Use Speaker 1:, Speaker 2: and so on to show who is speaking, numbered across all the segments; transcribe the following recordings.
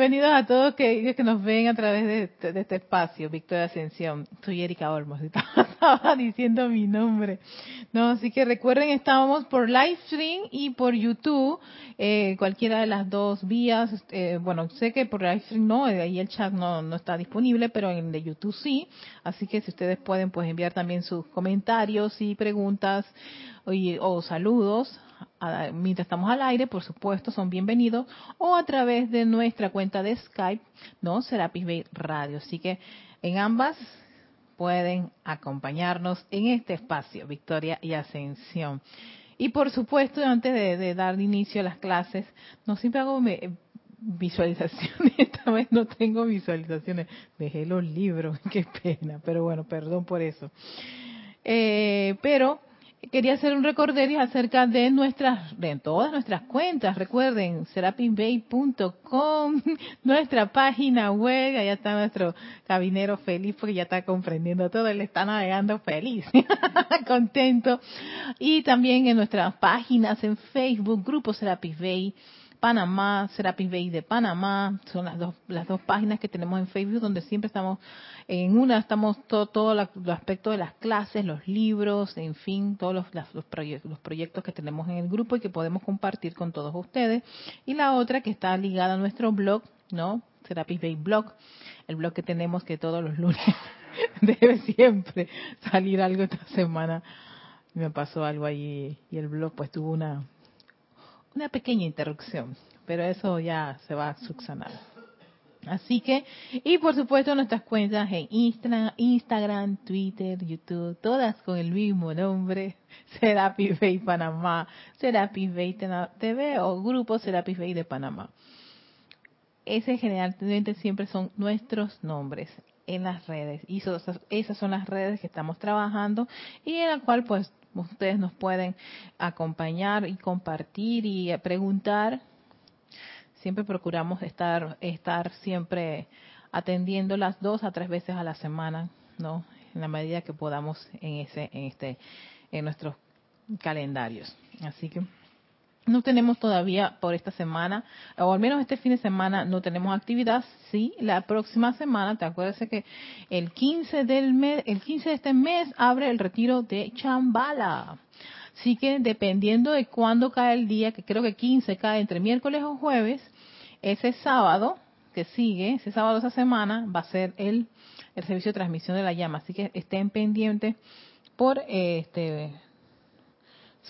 Speaker 1: Bienvenidos a todos que, nos ven a través de, este, de este espacio, Victoria Ascensión. Soy Erika Olmos, estaba diciendo mi nombre. No, así que recuerden, estábamos por live stream y por YouTube, eh, cualquiera de las dos vías. Eh, bueno, sé que por live stream no, ahí el chat no, no está disponible, pero en de YouTube sí. Así que si ustedes pueden, pues enviar también sus comentarios y preguntas o saludos mientras estamos al aire, por supuesto, son bienvenidos, o a través de nuestra cuenta de Skype, ¿no? Serapis Bay Radio. Así que en ambas pueden acompañarnos en este espacio, Victoria y Ascensión. Y por supuesto, antes de, dar inicio a las clases, no siempre hago visualizaciones, esta vez no tengo visualizaciones, dejé los libros, qué pena, pero bueno, perdón por eso. Eh, pero quería hacer un recorderio acerca de nuestras, de todas nuestras cuentas. Recuerden, serapimbay.com, nuestra página web. Allá está nuestro cabinero feliz porque ya está comprendiendo todo. Él está navegando feliz, contento. Y también en nuestras páginas en Facebook, Grupo Serapis Bay Panamá, Serapis Bay de Panamá, son las dos, las dos páginas que tenemos en Facebook donde siempre estamos, en una estamos todo, todo el aspecto de las clases, los libros, en fin, todos los, los, proyectos, los proyectos que tenemos en el grupo y que podemos compartir con todos ustedes. Y la otra que está ligada a nuestro blog, ¿no? Serapis Bay Blog, el blog que tenemos que todos los lunes debe siempre salir algo esta semana. Me pasó algo ahí y el blog pues tuvo una una pequeña interrupción, pero eso ya se va a subsanar. Así que, y por supuesto nuestras cuentas en Instagram, Twitter, YouTube, todas con el mismo nombre, Serapis Bay Panamá, Serapis Bay TV o Grupo Serapis Bay de Panamá. Ese generalmente siempre son nuestros nombres en las redes y esas son las redes que estamos trabajando y en la cual pues ustedes nos pueden acompañar y compartir y preguntar. Siempre procuramos estar, estar siempre atendiendo las dos a tres veces a la semana, ¿no? En la medida que podamos en ese, en este, en nuestros calendarios. Así que no tenemos todavía por esta semana, o al menos este fin de semana no tenemos actividad. Sí, la próxima semana, te acuerdas que el 15 del mes, el 15 de este mes abre el retiro de Chambala. Así que dependiendo de cuándo cae el día, que creo que 15 cae entre miércoles o jueves, ese sábado que sigue, ese sábado esa semana, va a ser el, el servicio de transmisión de la llama. Así que estén pendientes por este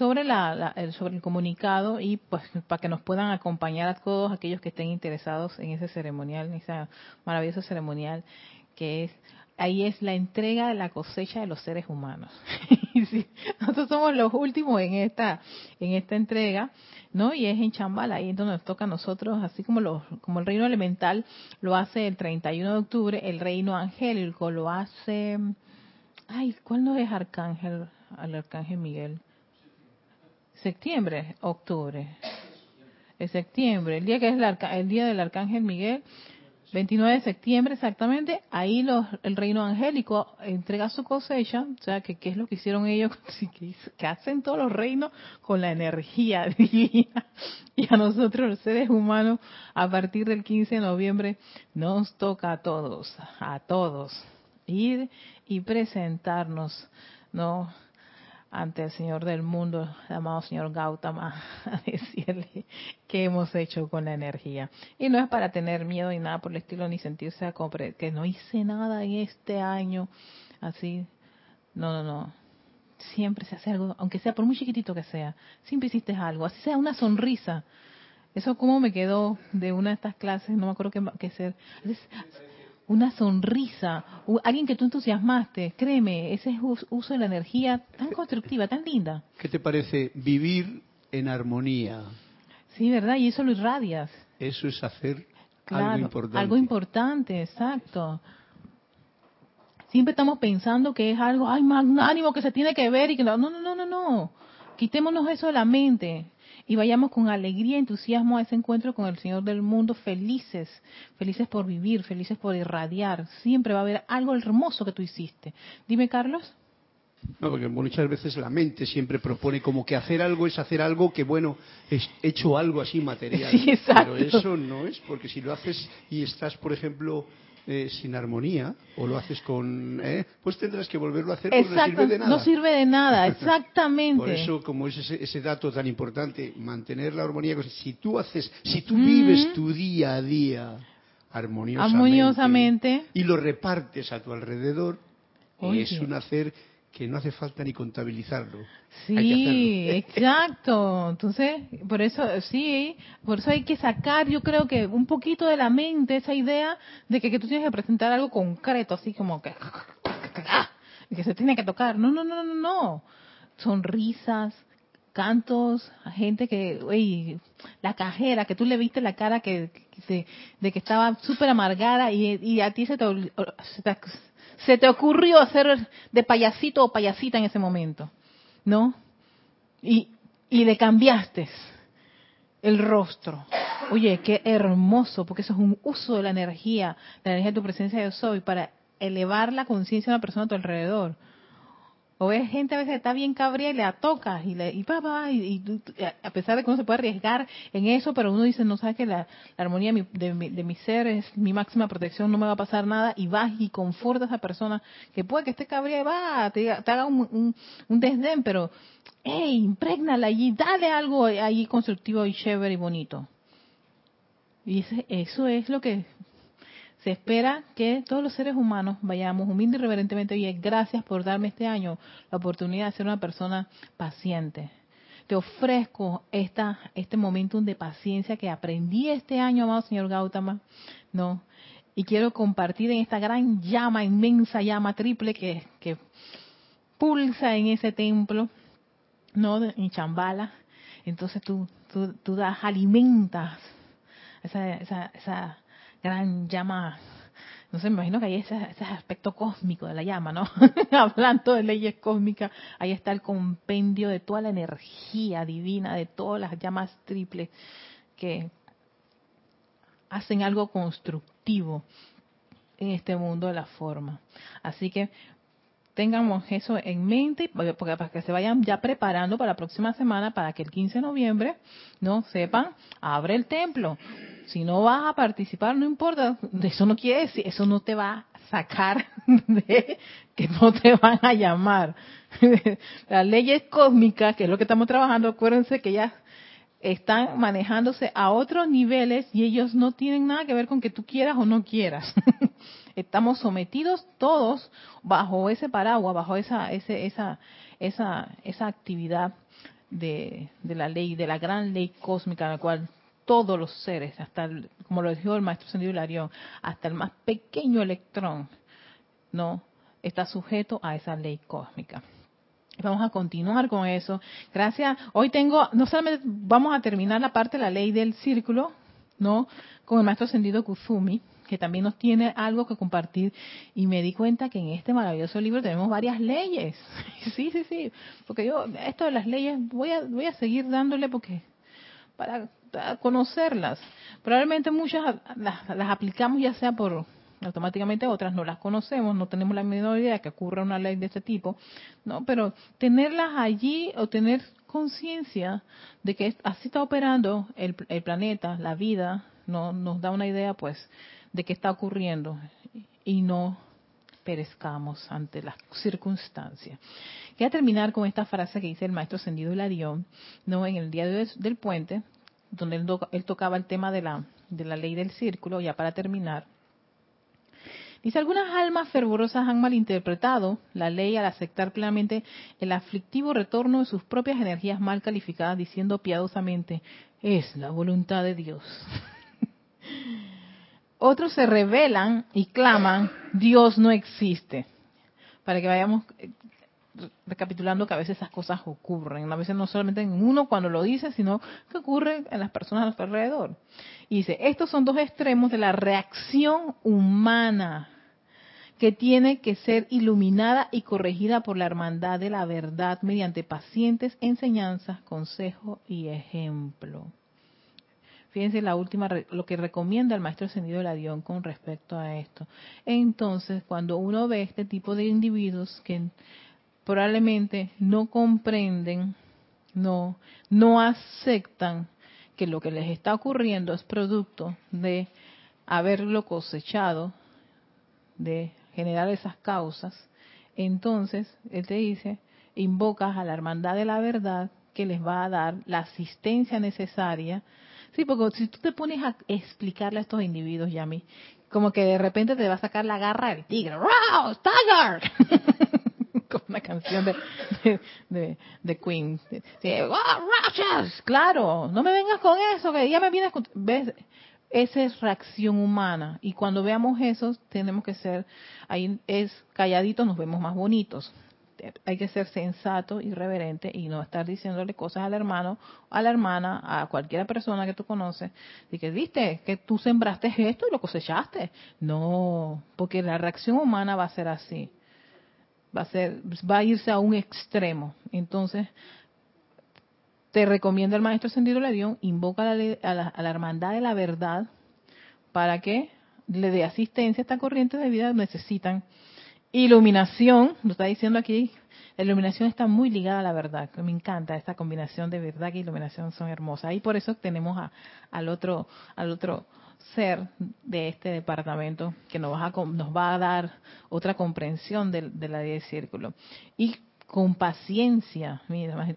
Speaker 1: sobre la, el, sobre el comunicado y pues para que nos puedan acompañar a todos aquellos que estén interesados en ese ceremonial, en ese maravilloso ceremonial que es ahí es la entrega de la cosecha de los seres humanos. nosotros somos los últimos en esta en esta entrega, ¿no? Y es en Chambala, ahí es donde nos toca a nosotros, así como los como el reino elemental lo hace el 31 de octubre, el reino angélico lo hace ay, ¿cuál no es arcángel? Al arcángel Miguel septiembre, octubre. Es septiembre, el día que es el, día del Arcángel Miguel, 29 de septiembre exactamente, ahí los, el reino angélico entrega su cosecha, o sea, que qué es lo que hicieron ellos, que hacen todos los reinos con la energía divina. Y a nosotros los seres humanos, a partir del 15 de noviembre, nos toca a todos, a todos, ir y presentarnos, ¿no? Ante el Señor del mundo, el amado Señor Gautama, a decirle qué hemos hecho con la energía. Y no es para tener miedo ni nada por el estilo, ni sentirse que no hice nada en este año, así. No, no, no. Siempre se hace algo, aunque sea por muy chiquitito que sea, siempre hiciste algo, así sea una sonrisa. Eso como me quedó de una de estas clases, no me acuerdo qué, qué ser una sonrisa, alguien que tú entusiasmaste, créeme, ese es uso de la energía tan constructiva, tan linda.
Speaker 2: ¿Qué te parece vivir en armonía?
Speaker 1: Sí, ¿verdad? Y eso lo irradias.
Speaker 2: Eso es hacer algo importante.
Speaker 1: Algo importante, exacto. Siempre estamos pensando que es algo, ay, magnánimo que se tiene que ver y que no, no, no, no, no. Quitémonos eso de la mente y vayamos con alegría y entusiasmo a ese encuentro con el Señor del mundo, felices, felices por vivir, felices por irradiar. Siempre va a haber algo hermoso que tú hiciste. Dime, Carlos.
Speaker 2: No, porque muchas veces la mente siempre propone como que hacer algo es hacer algo que, bueno, es hecho algo así material.
Speaker 1: Sí,
Speaker 2: pero eso no es, porque si lo haces y estás, por ejemplo, eh, sin armonía o lo haces con, eh, pues tendrás que volverlo a hacer porque no sirve de nada.
Speaker 1: No sirve de nada, exactamente.
Speaker 2: Por eso, como es ese, dato tan importante, mantener la armonía. Si tú haces, si tú vives tu día a día armoniosamente, y lo repartes a tu alrededor, es un hacer que no hace falta ni contabilizarlo.
Speaker 1: Sí, exacto. Entonces, por eso, sí, por eso hay que sacar, yo creo que un poquito de la mente esa idea de que, tú tienes que presentar algo concreto, así como que, que se tiene que tocar. No, no, no, no, no. Sonrisas, cantos, gente que, uy, la cajera, que tú le viste la cara que, de que estaba súper amargada y, a ti se te, se te se te ocurrió hacer de payasito o payasita en ese momento, ¿no? Y, y le cambiaste el rostro. Oye, qué hermoso, porque eso es un uso de la energía, la energía de tu presencia de soy, para elevar la conciencia de una persona a tu alrededor. O ves gente a veces está bien cabría y le toca y, le, y, papá, y, a pesar de que uno se puede arriesgar en eso, pero uno dice, no sabes que la, armonía de mi, ser es mi máxima protección, no me va a pasar nada, y vas y conforta a esa persona que puede que esté cabría y va, te, haga un, un, desdén, pero, hey, impregnala y dale algo ahí constructivo y chévere y bonito. Y eso es lo que se espera que todos los seres humanos vayamos humilde y reverentemente bien. Gracias por darme este año la oportunidad de ser una persona paciente. Te ofrezco esta, este momentum de paciencia que aprendí este año, amado señor Gautama, ¿no? Y quiero compartir en esta gran llama, inmensa llama triple que, que pulsa en ese templo, ¿no? En Chambala. Entonces tú, tú, tú das, alimentas esa, esa, esa gran llama, no sé, me imagino que hay ese, aspecto cósmico de la llama, ¿no? Hablando de leyes cósmicas, ahí está el compendio de toda la energía divina, de todas las llamas triples que hacen algo constructivo en este mundo de la forma. Así que tengamos eso en mente porque para que se vayan ya preparando para la próxima semana para que el 15 de noviembre no sepan abre el templo si no vas a participar, no importa. Eso no quiere decir, eso no te va a sacar de que no te van a llamar. Las leyes cósmicas, que es lo que estamos trabajando, acuérdense que ya están manejándose a otros niveles y ellos no tienen nada que ver con que tú quieras o no quieras. Estamos sometidos todos bajo ese paraguas, bajo esa, ese, esa, esa, esa actividad de, de la ley, de la gran ley cósmica, la cual todos los seres, hasta como lo dijo el maestro Sendido Hilarión, hasta el más pequeño electrón, no está sujeto a esa ley cósmica. Vamos a continuar con eso. Gracias. Hoy tengo, no solamente vamos a terminar la parte de la ley del círculo, ¿no? Con el maestro Sendido Kuzumi, que también nos tiene algo que compartir. Y me di cuenta que en este maravilloso libro tenemos varias leyes. Sí, sí, sí. Porque yo, esto de las leyes, voy a, voy a seguir dándole porque para conocerlas. Probablemente muchas las, aplicamos ya sea por automáticamente otras no las conocemos, no tenemos la menor idea que ocurra una ley de este tipo, no, pero tenerlas allí o tener conciencia de que así está operando el, el, planeta, la vida, no nos da una idea pues de qué está ocurriendo y no perezcamos ante las circunstancias. Quiero terminar con esta frase que dice el maestro Sendido Hilarión, no en el día del puente, donde él, tocaba el tema de la, de la ley del círculo, ya para terminar. Dice, algunas almas fervorosas han malinterpretado la ley al aceptar plenamente el aflictivo retorno de sus propias energías mal calificadas, diciendo piadosamente, es la voluntad de Dios. Otros se rebelan y claman, Dios no existe. Para que vayamos recapitulando que a veces esas cosas ocurren, a veces no solamente en uno cuando lo dice, sino que ocurre en las personas a nuestro alrededor. Dice, estos son dos extremos de la reacción humana que tiene que ser iluminada y corregida por la hermandad de la verdad mediante pacientes enseñanzas, consejo y ejemplo. Fíjense la última, lo que recomienda el maestro ascendido del avión con respecto a esto. Entonces, cuando uno ve este tipo de individuos que probablemente no comprenden, no, no aceptan que lo que les está ocurriendo es producto de haberlo cosechado, de generar esas causas, entonces él te dice, invocas a la hermandad de la verdad que les va a dar la asistencia necesaria. Sí, porque si tú te pones a explicarle a estos individuos, Yami, como que de repente te va a sacar la garra del tigre. ¡Wow! ¡Tiger! Como una canción de, de, Queen. Claro, no me vengas con eso, que ya me vienes con... ¿Ves? Esa es reacción humana. Y cuando veamos eso, tenemos que ser, ahí es calladitos, nos vemos más bonitos hay que ser sensato y reverente y no estar diciéndole cosas al hermano, a la hermana, a cualquier persona que tú conoces, y que viste que tú sembraste esto y lo cosechaste. No, porque la reacción humana va a ser así. Va a ser, va a irse a un extremo. Entonces, te recomienda el maestro Sendido Levión, invoca a la, a, la, a la hermandad de la verdad para que le dé asistencia a esta corriente de vida necesitan Iluminación, lo está diciendo aquí, la iluminación está muy ligada a la verdad. Me encanta esta combinación de verdad y iluminación son hermosas. Y por eso tenemos al otro al otro ser de este departamento que nos va a, nos va a dar otra comprensión de, la ley del círculo. Y con paciencia, mira, más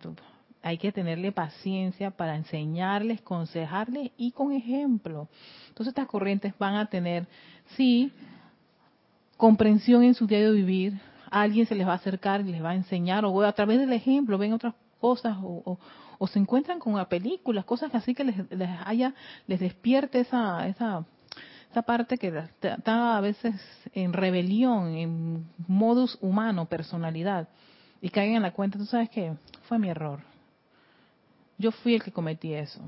Speaker 1: hay que tenerle paciencia para enseñarles, aconsejarles y con ejemplo. Entonces estas corrientes van a tener, sí, comprensión en su diario vivir, alguien se les va a acercar y les va a enseñar, o a través del ejemplo ven otras cosas, o, se encuentran con películas, cosas así que les, haya, les despierte esa, esa, esa parte que está a veces en rebelión, en modus humano, personalidad, y caigan en la cuenta, tú sabes que fue mi error. Yo fui el que cometí eso.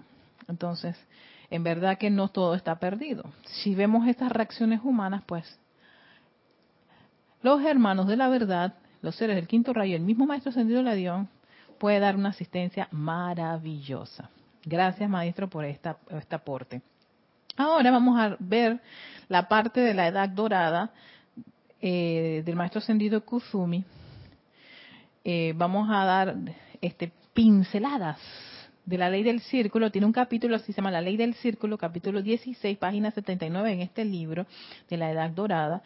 Speaker 1: Entonces, en verdad que no todo está perdido. Si vemos estas reacciones humanas, pues los hermanos de la verdad, los seres del quinto rayo, el mismo maestro ascendido Dios, puede dar una asistencia maravillosa. Gracias, maestro, por esta, este aporte. Ahora vamos a ver la parte de la edad dorada eh, del maestro ascendido Kuzumi. Eh, vamos a dar este, pinceladas de la ley del círculo. Tiene un capítulo, así se llama La ley del círculo, capítulo 16, página 79 en este libro de la edad dorada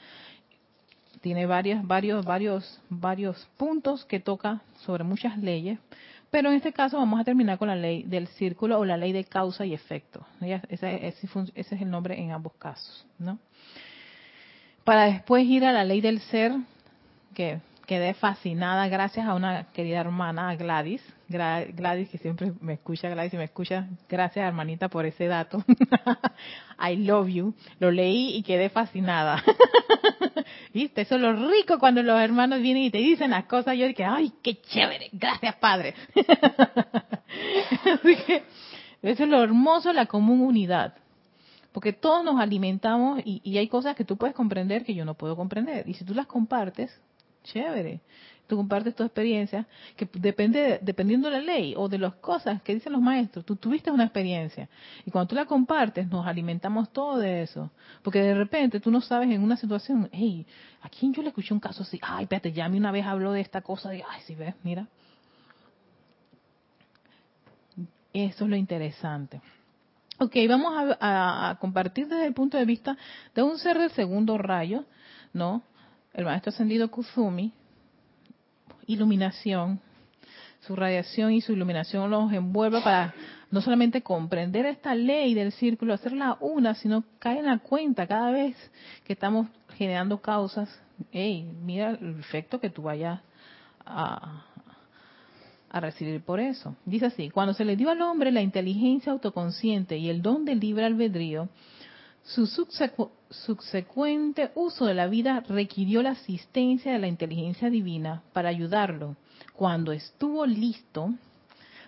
Speaker 1: tiene varios, varios, varios, varios puntos que toca sobre muchas leyes, pero en este caso vamos a terminar con la ley del círculo o la ley de causa y efecto. Ese, es el nombre en ambos casos, ¿no? Para después ir a la ley del ser, que quedé fascinada gracias a una querida hermana, Gladys, Gladys que siempre me escucha, Gladys y me escucha, gracias hermanita por ese dato. I love you. Lo leí y quedé fascinada. ¿Viste? Eso es lo rico cuando los hermanos vienen y te dicen las cosas. Yo dije, ay, qué chévere, gracias Padre. Eso es lo hermoso la común unidad. Porque todos nos alimentamos y, y hay cosas que tú puedes comprender que yo no puedo comprender. Y si tú las compartes, chévere tú compartes tu experiencia, que depende, dependiendo de la ley o de las cosas que dicen los maestros, tú tuviste una experiencia. Y cuando tú la compartes, nos alimentamos todo de eso. Porque de repente tú no sabes en una situación, hey, ¿a quién yo le escuché un caso así? Ay, espérate, ya a mí una vez habló de esta cosa, y, ay, sí ves, mira. Eso es lo interesante. Ok, vamos a, a, compartir desde el punto de vista de un ser del segundo rayo, ¿no? El maestro ascendido Kuzumi, iluminación, su radiación y su iluminación los envuelve para no solamente comprender esta ley del círculo, hacerla una, sino caer en la cuenta cada vez que estamos generando causas. Hey, mira el efecto que tú vayas a, a recibir por eso. Dice así, cuando se le dio al hombre la inteligencia autoconsciente y el don del libre albedrío, su subsecuente uso de la vida requirió la asistencia de la inteligencia divina para ayudarlo cuando estuvo listo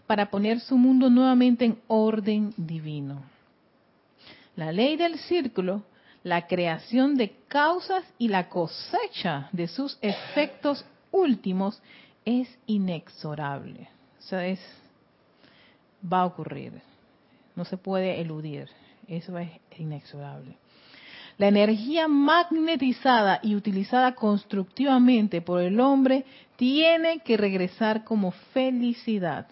Speaker 1: para poner su mundo nuevamente en orden divino. La ley del círculo, la creación de causas y la cosecha de sus efectos últimos es inexorable. Eso es, va a ocurrir. No se puede eludir. Eso es inexorable. La energía magnetizada y utilizada constructivamente por el hombre tiene que regresar como felicidad.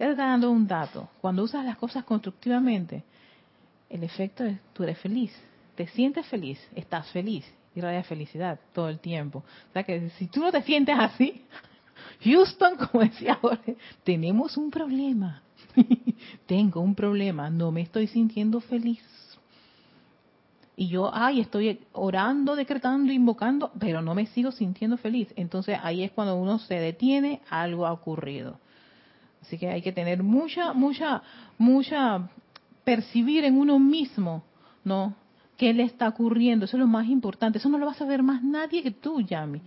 Speaker 1: Ya está dando un dato. Cuando usas las cosas constructivamente, el efecto es tú eres feliz, te sientes feliz, estás feliz, y raya felicidad todo el tiempo. O sea que si tú no te sientes así, Houston, como decía Jorge, tenemos un problema. Tengo un problema, no me estoy sintiendo feliz. Y yo, ay, estoy orando, decretando, invocando, pero no me sigo sintiendo feliz. Entonces ahí es cuando uno se detiene, algo ha ocurrido. Así que hay que tener mucha, mucha, mucha, percibir en uno mismo, ¿no? ¿Qué le está ocurriendo? Eso es lo más importante. Eso no lo va a saber más nadie que tú, Yami.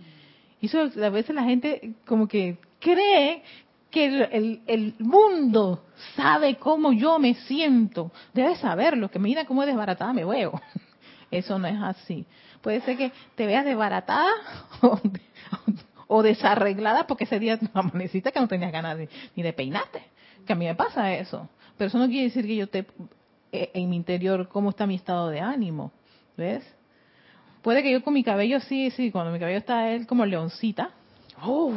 Speaker 1: Y eso a veces la gente como que cree que el, el, mundo sabe cómo yo me siento. Debe saberlo, que mira cómo desbaratada me veo. Eso no es así. Puede ser que te veas desbaratada o, desarreglada porque ese día amaneciste que no tenías ganas ni de peinarte. Que a mí me pasa eso. Pero eso no quiere decir que yo te eh, en mi interior cómo está mi estado de ánimo. ¿Ves? Puede que yo con mi cabello sí, sí, cuando mi cabello está él como leoncita. Oh,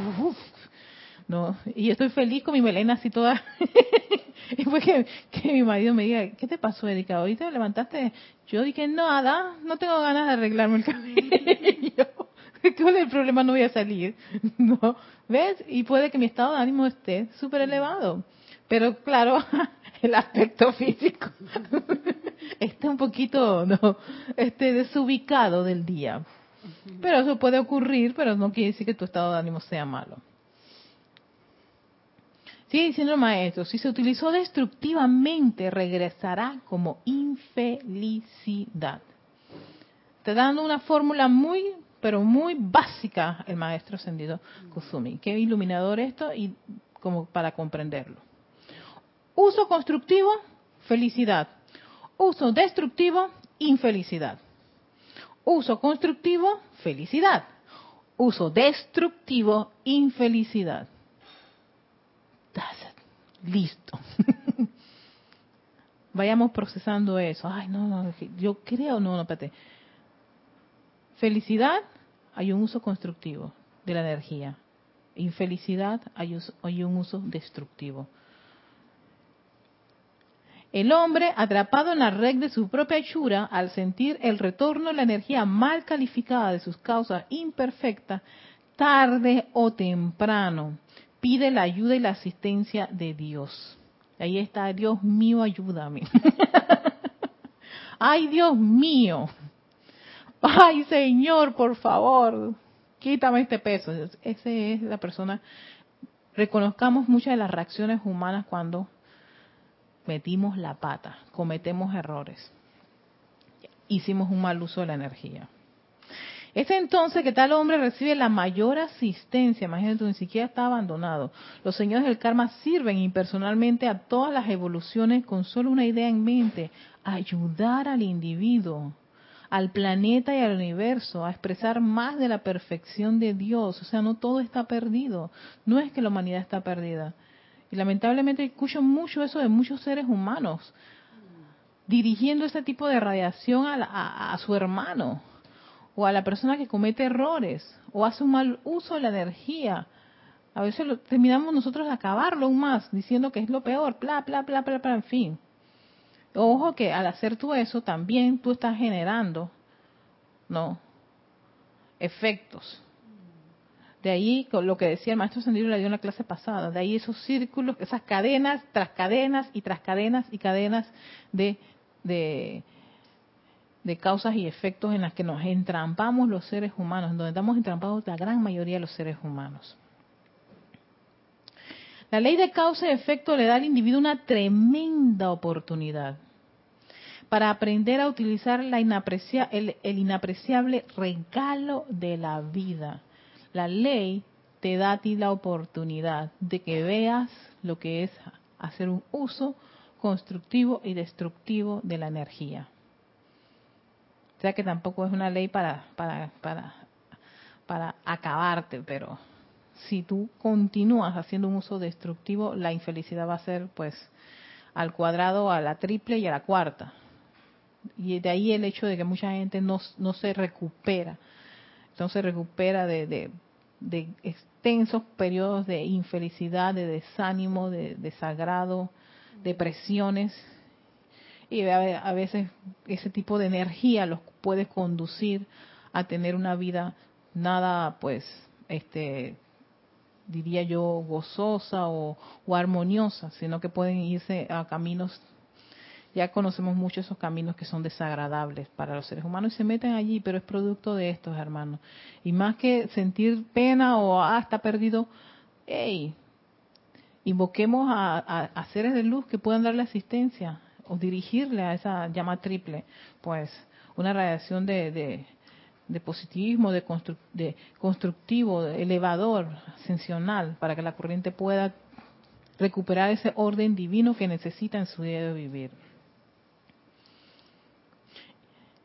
Speaker 1: no, y estoy feliz con mi melena así toda. y fue que, mi marido me diga, ¿qué te pasó, Erika? ¿Ahorita te levantaste? Yo dije, nada, no tengo ganas de arreglarme el cabello. ¿Cuál es el problema? No voy a salir. ¿No? ¿Ves? Y puede que mi estado de ánimo esté súper elevado. Pero claro, el aspecto físico está un poquito no, este, desubicado del día. Pero eso puede ocurrir, pero no quiere decir que tu estado de ánimo sea malo. Sigue diciendo el maestro, si se utilizó destructivamente, regresará como infelicidad. Te dando una fórmula muy, pero muy básica el maestro ascendido Kusumi. Qué iluminador esto y como para comprenderlo. Uso constructivo, felicidad. Uso destructivo, infelicidad. Uso constructivo, felicidad. Uso destructivo, infelicidad. Listo. Vayamos procesando eso. Ay, no, no, yo creo, no, no, espérate. Felicidad, hay un uso constructivo de la energía. Infelicidad, hay, hay un uso destructivo. El hombre, atrapado en la red de su propia hechura, al sentir el retorno de la energía mal calificada de sus causas imperfectas, tarde o temprano, pide la ayuda y la asistencia de Dios. Ahí está, Dios mío, ayúdame. Ay, Dios mío. Ay, Señor, por favor, quítame este peso. Esa es la persona. Reconozcamos muchas de las reacciones humanas cuando metimos la pata, cometemos errores, hicimos un mal uso de la energía. Es entonces que tal hombre recibe la mayor asistencia, imagínate, ni siquiera está abandonado. Los señores del karma sirven impersonalmente a todas las evoluciones con solo una idea en mente, ayudar al individuo, al planeta y al universo a expresar más de la perfección de Dios. O sea, no todo está perdido, no es que la humanidad está perdida. Y lamentablemente escucho mucho eso de muchos seres humanos dirigiendo este tipo de radiación a, a su hermano o a la persona que comete errores o hace un mal uso de la energía. A veces lo, terminamos nosotros de acabarlo aún más, diciendo que es lo peor, bla, bla, bla, bla, bla, en fin. Ojo que al hacer tú eso, también tú estás generando, ¿no? Efectos. De ahí, lo que decía el maestro Sendiro le dio en la clase pasada, de ahí esos círculos, esas cadenas tras cadenas y tras cadenas y cadenas de, de, de causas y efectos en las que nos entrampamos los seres humanos, donde estamos entrampados la gran mayoría de los seres humanos. La ley de causa y efecto le da al individuo una tremenda oportunidad para aprender a utilizar el, el inapreciable regalo de la vida. La ley te da a ti la oportunidad de que veas lo que es hacer un uso constructivo y destructivo de la energía. Sea que tampoco es una ley para, para, para, para acabarte, pero si tú continúas haciendo un uso destructivo, la infelicidad va a ser pues al cuadrado, a la triple y a la cuarta. Y de ahí el hecho de que mucha gente no, no se recupera, no se recupera de, de, extensos periodos de infelicidad, de desánimo, de desagrado, depresiones. Y a veces ese tipo de energía los puede conducir a tener una vida nada, pues, este, diría yo, gozosa o, armoniosa, sino que pueden irse a caminos ya conocemos mucho esos caminos que son desagradables para los seres humanos y se meten allí, pero es producto de estos, hermanos. Y más que sentir pena o, ah, está perdido, hey, invoquemos a, seres de luz que puedan darle asistencia o dirigirle a esa llama triple, pues una radiación de, de, positivismo, de, de constructivo, de elevador, ascensional, para que la corriente pueda recuperar ese orden divino que necesita en su día de vivir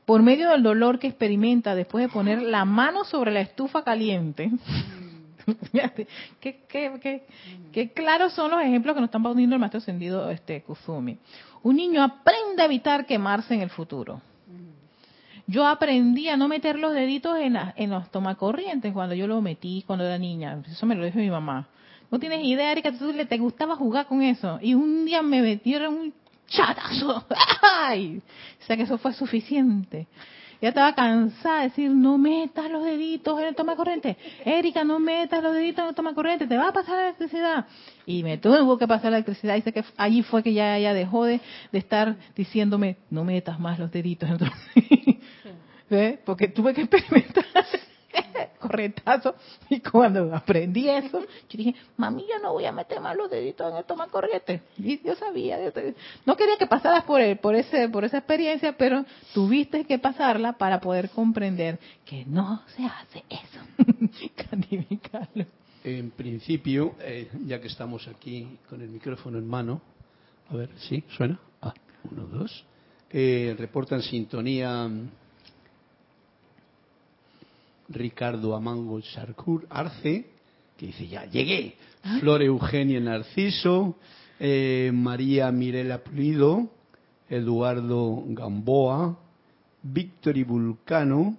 Speaker 1: por medio del dolor que experimenta después de poner la mano sobre la estufa caliente. qué, qué, claros son los ejemplos que nos están poniendo el maestro ascendido este, Kuzumi. Un niño aprende a evitar quemarse en el futuro. Yo aprendí a no meter los deditos en, en los tomacorrientes cuando yo lo metí cuando era niña. Eso me lo dijo mi mamá. No tienes idea, Erika, tú le te gustaba jugar con eso. Y un día me metieron un chatazo. ¡Ay! O sea que eso fue suficiente. Ya estaba cansada de decir, no metas los deditos en el toma corriente. Erika, no metas los deditos en el toma corriente, te va a pasar la electricidad. Y me tuvo que pasar la electricidad. Y sé que allí fue que ya ella dejó de, de estar diciéndome, no metas más los deditos en el ¿Ve? Porque tuve que experimentar corrientazo. Y cuando aprendí eso, yo dije, mami, yo no voy a meter más los deditos en el toma corriente. Y yo sabía, no quería que pasaras por, el, por, ese, por esa experiencia, pero tuviste que pasarla para poder comprender que no se hace eso.
Speaker 2: en principio, eh, ya que estamos aquí con el micrófono en mano, a ver, ¿sí? ¿Suena? Ah, uno, dos. Eh, reportan sintonía Ricardo Amango Arce, que dice, ya llegué. Ah. Flor Eugenia Narciso, eh, María Mirela Pulido, Eduardo Gamboa, Víctor y Vulcano,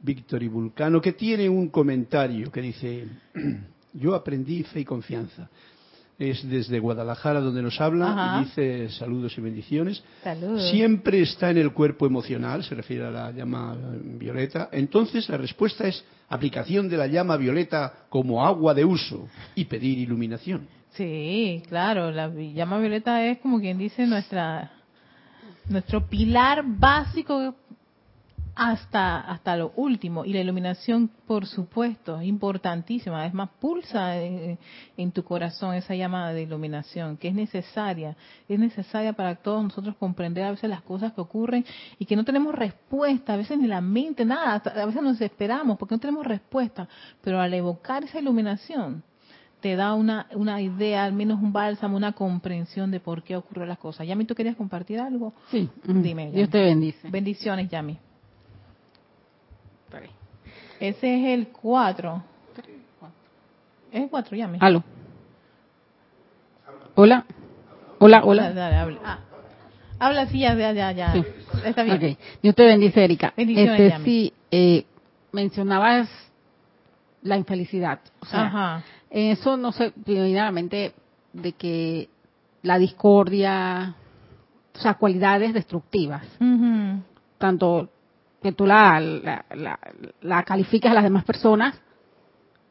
Speaker 2: Víctor y Vulcano, que tiene un comentario que dice, yo aprendí fe y confianza es desde Guadalajara donde nos habla y dice saludos y bendiciones. Siempre está en el cuerpo emocional, se refiere a la llama violeta. Entonces la respuesta es aplicación de la llama violeta como agua de uso y pedir iluminación.
Speaker 1: Sí, claro, la llama violeta es como quien dice nuestra nuestro pilar básico hasta, hasta lo último. Y la iluminación, por supuesto, es importantísima. Es más, pulsa en, tu corazón esa llamada de iluminación, que es necesaria. Es necesaria para todos nosotros comprender a veces las cosas que ocurren y que no tenemos respuesta, a veces ni la mente, nada. A veces nos esperamos porque no tenemos respuesta. Pero al evocar esa iluminación, te da una, una idea, al menos un bálsamo, una comprensión de por qué ocurren las cosas. Yami, ¿tú querías compartir algo?
Speaker 3: Sí. Dime. Dios te bendice.
Speaker 1: Bendiciones, Yami. Ese es el 4. Es el 4, ya me.
Speaker 3: Aló. Hola. Hola, hola.
Speaker 1: Dale, habla. Ah. Habla, sí, ya, ya, ya. Está bien. Okay.
Speaker 3: Dios te bendice, Erika. Bendiciones, este, sí, eh, mencionabas la infelicidad. O sea, Ajá. eso no sé, primeramente, de que la discordia, o sea, cualidades destructivas, tanto que tú la, la, la, calificas a las demás personas,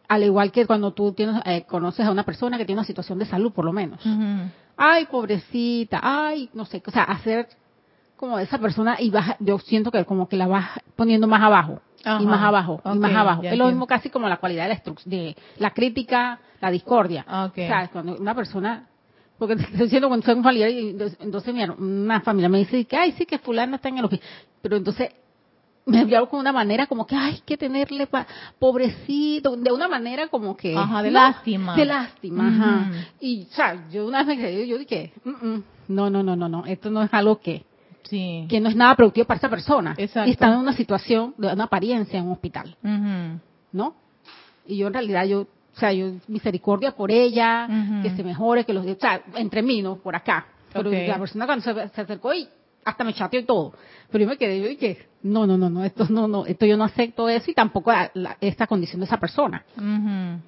Speaker 3: al igual que cuando tú tienes, eh, conoces a una persona que tiene una situación de salud, por lo menos. Ay, pobrecita, ay, no sé, o sea, hacer como esa persona y baja, yo siento que como que la vas poniendo más abajo. y más abajo, y más abajo. Es lo mismo casi como la cualidad de la, de la crítica, la discordia. O sea, cuando una persona porque estoy diciendo cuando soy un familiar y entonces una familia me dice que ay sí que fulano está en el hospital pero entonces me enviaron con una manera como que hay que tenerle pobrecito, de una manera como que
Speaker 1: ajá, de lástima.
Speaker 3: De lástima, ajá. Y o sea, yo una vez me yo dije, no, no, no, no, no, esto no es algo que sí. que no es nada productivo para esa persona. Exacto. Y está en una situación de una apariencia en un hospital. ¿No? Y yo en realidad yo o sea, yo misericordia por ella, que se mejore, que los, o sea, entre mí, ¿no? Por acá. Pero la persona cuando se, se acercó y hasta me chateó y todo. Pero yo me quedé, yo dije, no, no, no, no, esto no, no, esto yo no acepto eso y tampoco esta condición de esa persona.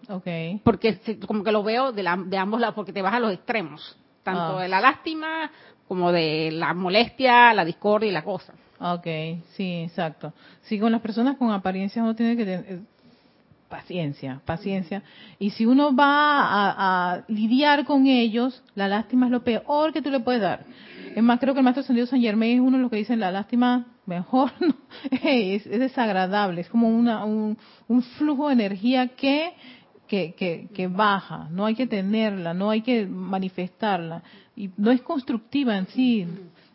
Speaker 1: okay.
Speaker 3: Porque como que lo veo de, de ambos lados, porque te vas a los extremos, tanto ah. de la lástima como de la molestia, la discordia y la cosa.
Speaker 1: Ok, sí, exacto. Sí, con las personas con apariencias uno tiene que tener paciencia, paciencia. Y si uno va a, a, lidiar con ellos, la lástima es lo peor que tú le puedes dar. Es más, creo que el maestro Ascendido San Germain es uno de los que dicen la lástima mejor es, desagradable, es como una, un, un, flujo de energía que, que, que, que, baja, no hay que tenerla, no hay que manifestarla, y no es constructiva en sí.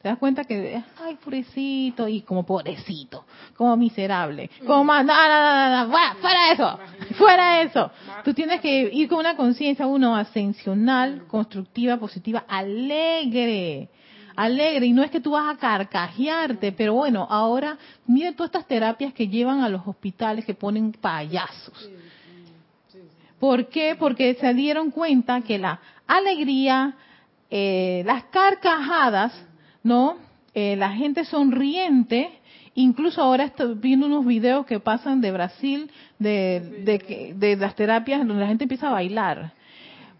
Speaker 1: Te das cuenta que, ay, pobrecito, y como pobrecito, como miserable, como más, no, no, no, no, fuera eso, fuera eso. Tú tienes que ir con una conciencia, uno, ascensional, constructiva, positiva, alegre alegre y no es que tú vas a carcajearte, pero bueno, ahora miren todas estas terapias que llevan a los hospitales que ponen payasos. ¿Por qué? Porque se dieron cuenta que la alegría, eh, las carcajadas, ¿no? Eh, la gente sonriente, incluso ahora estoy viendo unos videos que pasan de Brasil, de, de, de las terapias donde la gente empieza a bailar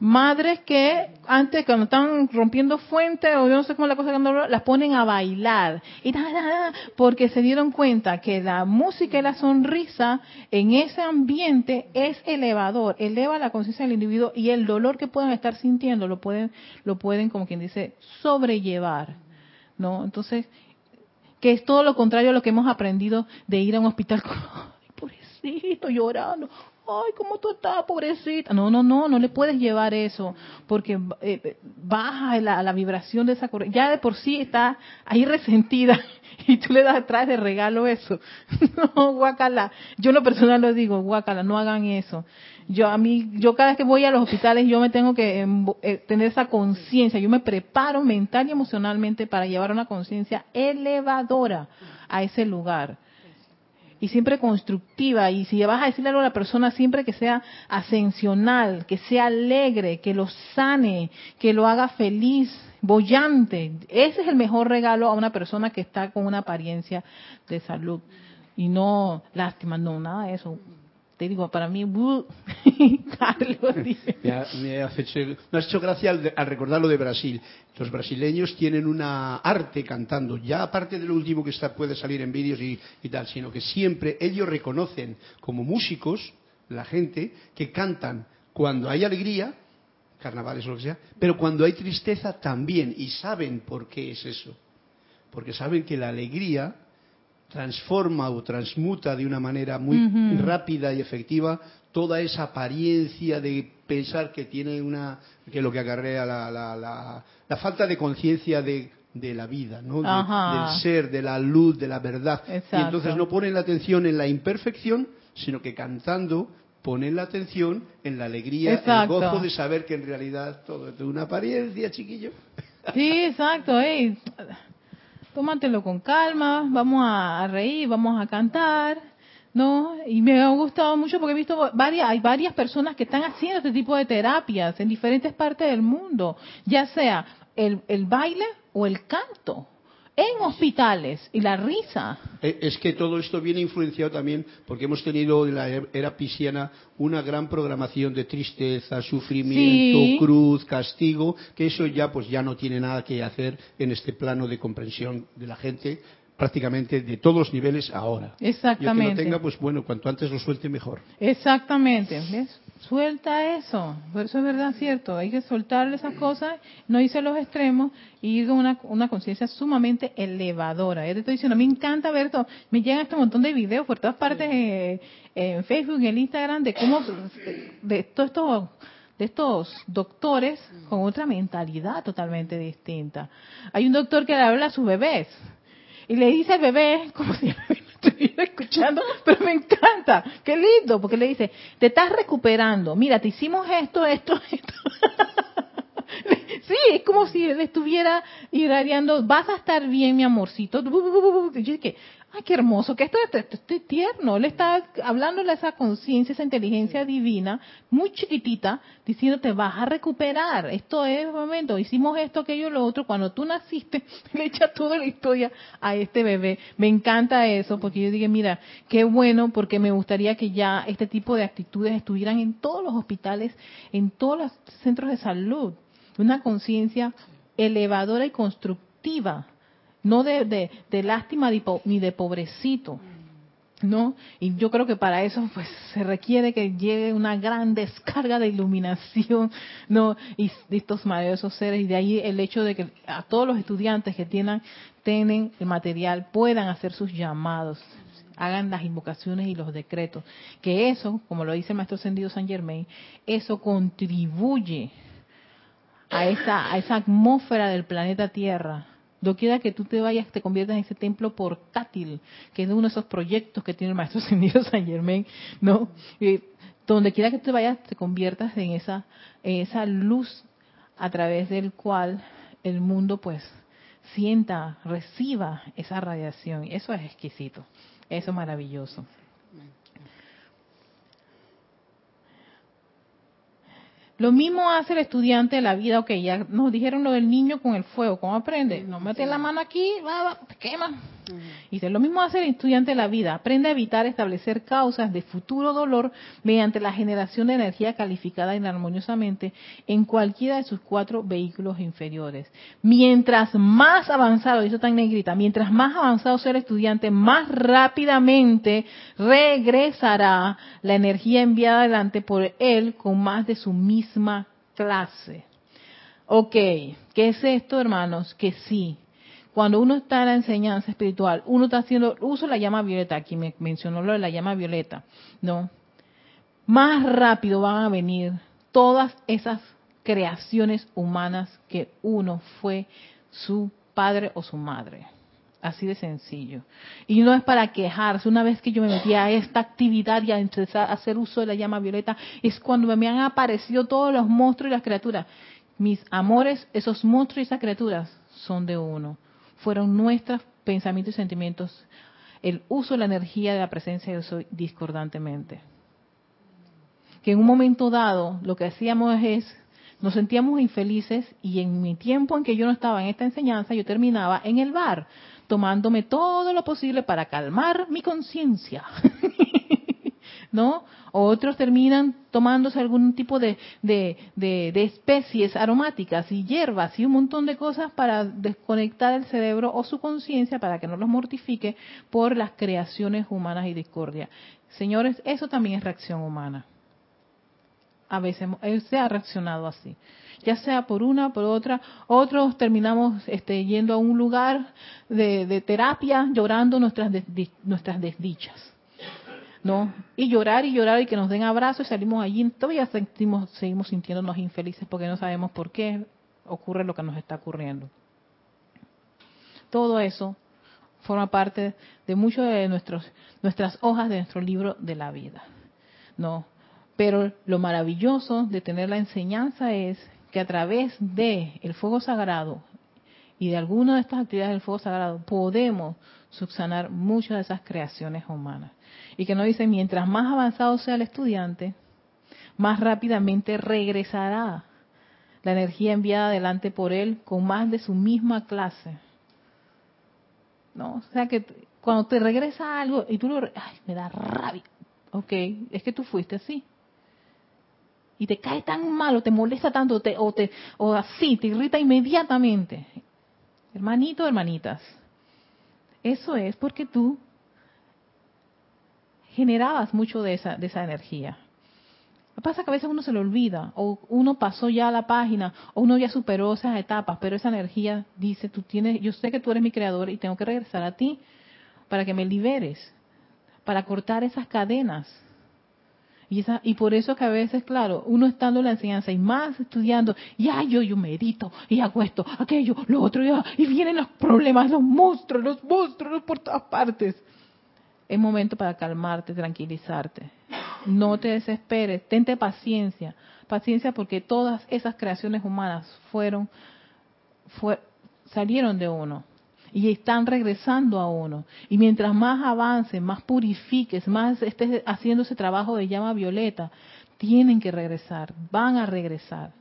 Speaker 1: madres que antes cuando están rompiendo fuentes o yo no sé cómo la cosa las ponen a bailar. Y porque se dieron cuenta que la música y la sonrisa en ese ambiente es elevador eleva la conciencia del individuo y el dolor que puedan estar sintiendo lo pueden lo pueden como quien dice sobrellevar no entonces que es todo lo contrario a lo que hemos aprendido de ir a un hospital con, pobrecito llorando ay, ¿cómo tú estás, pobrecita? No, no, no, no le puedes llevar eso, porque eh, baja la, la, vibración de esa corriente. Ya de por sí está ahí resentida y tú le das atrás de regalo eso. No, guacala. Yo en lo personal lo digo, guacala, no hagan eso. Yo a mí, yo cada vez que voy a los hospitales, yo me tengo que eh, tener esa conciencia. Yo me preparo mental y emocionalmente para llevar una conciencia elevadora a ese lugar y siempre constructiva. Y si vas a decirle algo a la persona, siempre que sea ascensional, que sea alegre, que lo sane, que lo haga feliz, bollante. Ese es el mejor regalo a una persona que está con una apariencia de salud. Y no, lástima, no, nada de eso te digo, para mí,
Speaker 2: Carlos, me, ha hecho, gracia al, recordar lo de Brasil. Los brasileños tienen una arte cantando, ya aparte de lo último que está, puede salir en vídeos y, y tal, sino que siempre ellos reconocen como músicos, la gente, que cantan cuando hay alegría, carnavales o lo que sea, pero cuando hay tristeza también, y saben por qué es eso. Porque saben que la alegría transforma o transmuta de una manera muy rápida y efectiva toda esa apariencia de pensar que tiene una que lo que acarrea la, la, la, falta de conciencia de, de, la vida, ¿no? del ser, de la luz, de la verdad. Y entonces no ponen la atención en la imperfección, sino que cantando ponen la atención en la alegría, el gozo de saber que en realidad todo es de una apariencia, chiquillo.
Speaker 1: Sí, exacto. Tómatelo con calma, vamos a reír, vamos a cantar, ¿no? Y me ha gustado mucho porque he visto varias, hay varias personas que están haciendo este tipo de terapias en diferentes partes del mundo, ya sea el, el baile o el canto en hospitales y la risa.
Speaker 2: E, es que todo esto viene influenciado también porque hemos tenido en la era pisciana una gran programación de tristeza, sufrimiento, cruz, castigo, que eso ya pues ya no tiene nada que hacer en este plano de comprensión de la gente prácticamente de todos los niveles ahora.
Speaker 1: Exactamente.
Speaker 2: Y el que lo tenga, pues bueno, cuanto antes lo suelte mejor.
Speaker 1: Exactamente. ¿Ves? Suelta eso. Eso es verdad, cierto. Hay que soltarle esas cosas, no irse los extremos y ir con una, una conciencia sumamente elevadora. Ya te estoy diciendo, me encanta ver esto. Me llegan este montón de videos por todas partes eh, en Facebook en Instagram de cómo, de todos estos de estos doctores con otra mentalidad totalmente distinta. Hay un doctor que le habla a sus bebés y le dice al bebé, como si estuviera escuchando, pero me encanta, qué lindo, porque le dice, te estás recuperando, mira, te hicimos esto, esto, esto. sí, es como si le estuviera irradiando, vas a estar bien, mi amorcito. Ay, qué hermoso, que esto, es tierno. Él está hablándole a esa conciencia, esa inteligencia divina, muy chiquitita, diciéndote, vas a recuperar. Esto es el momento, hicimos esto, aquello, lo otro. Cuando tú naciste, le echa toda la historia a este bebé. Me encanta eso, porque yo dije, mira, qué bueno, porque me gustaría que ya este tipo de actitudes estuvieran en todos los hospitales, en todos los centros de salud. Una conciencia elevadora y constructiva no de, de, lástima ni de pobrecito. ¿no? Y yo creo que para eso pues se requiere que llegue una gran descarga de iluminación, ¿no? Y de estos maravillosos seres y de ahí el hecho de que a todos los estudiantes que tienen, el material puedan hacer sus llamados, hagan las invocaciones y los decretos, que eso, como lo dice el maestro Sendido San Germain, eso contribuye a esa a esa atmósfera del planeta Tierra Doquiera que tú te vayas, te conviertas en ese templo portátil, que es uno de esos proyectos que tiene el Maestro Ascendido San Germain, ¿no? Y donde quiera que te vayas, te conviertas en esa, en esa luz a través del cual el mundo, pues, sienta, reciba esa radiación. Eso es exquisito, eso es maravilloso. Lo mismo hace el estudiante de la vida, ok, ya nos dijeron lo del niño con el fuego, ¿cómo aprende? No mete la mano aquí, va, te quema. Y lo mismo hace el estudiante de la vida, aprende a evitar establecer causas de futuro dolor mediante la generación de energía calificada inarmoniosamente en cualquiera de sus cuatro vehículos inferiores. Mientras más avanzado, y eso está en negrita, mientras más avanzado sea el estudiante, más rápidamente regresará la energía enviada adelante por él con más de su misma clase. Ok, ¿qué es esto, hermanos? Que sí, cuando uno está en la enseñanza espiritual, uno está haciendo uso de la llama violeta, aquí me mencionó lo de la llama violeta, ¿no? Más rápido van a venir todas esas creaciones humanas que uno fue su padre o su madre. Así de sencillo. Y no es para quejarse. Una vez que yo me metí a esta actividad y a empezar a hacer uso de la llama violeta, es cuando me han aparecido todos los monstruos y las criaturas. Mis amores, esos monstruos y esas criaturas son de uno fueron nuestros pensamientos y sentimientos, el uso de la energía de la presencia de soy discordantemente. Que en un momento dado lo que hacíamos es, nos sentíamos infelices y en mi tiempo en que yo no estaba en esta enseñanza, yo terminaba en el bar, tomándome todo lo posible para calmar mi conciencia. ¿no? otros terminan tomándose algún tipo de, de, especies aromáticas y hierbas y un montón de cosas para desconectar el cerebro o su conciencia para que no los mortifique por las creaciones humanas y discordia. Señores, eso también es reacción humana. A veces se ha reaccionado así, ya sea por una o por otra. Otros terminamos este, yendo a un lugar de, terapia llorando nuestras, nuestras desdichas ¿no? Y llorar y llorar y que nos den abrazos y salimos allí, todavía sentimos, seguimos sintiéndonos infelices porque no sabemos por qué ocurre lo que nos está ocurriendo. Todo eso forma parte de muchas de nuestros, nuestras hojas de nuestro libro de la vida, ¿no? Pero lo maravilloso de tener la enseñanza es que a través de el fuego sagrado y de alguna de estas actividades del fuego sagrado podemos subsanar muchas de esas creaciones humanas. Y que nos dice, mientras más avanzado sea el estudiante, más rápidamente regresará la energía enviada adelante por él con más de su misma clase. ¿No? O sea que cuando te regresa algo y tú lo... ¡Ay, me da rabia! Ok, es que tú fuiste así. Y te cae tan mal o te molesta tanto te, o, te, o así, te irrita inmediatamente. Hermanito, hermanitas, eso es porque tú generabas mucho de esa, de esa energía. Lo que pasa es que a veces uno se le olvida, o uno pasó ya la página, o uno ya superó esas etapas, pero esa energía dice, tú tienes, yo sé que tú eres mi creador y tengo que regresar a ti para que me liberes, para cortar esas cadenas. Y, esa, y por eso que a veces, claro, uno estando en la enseñanza y más estudiando, ya yo, yo medito y hago esto, aquello, lo otro, ya, y vienen los problemas, los monstruos, los monstruos por todas partes es momento para calmarte, tranquilizarte. No te desesperes, tente paciencia, paciencia porque todas esas creaciones humanas fueron, salieron de uno. Y están regresando a uno. Y mientras más avances, más purifiques, más estés haciendo ese trabajo de llama violeta, tienen que regresar, van a regresar.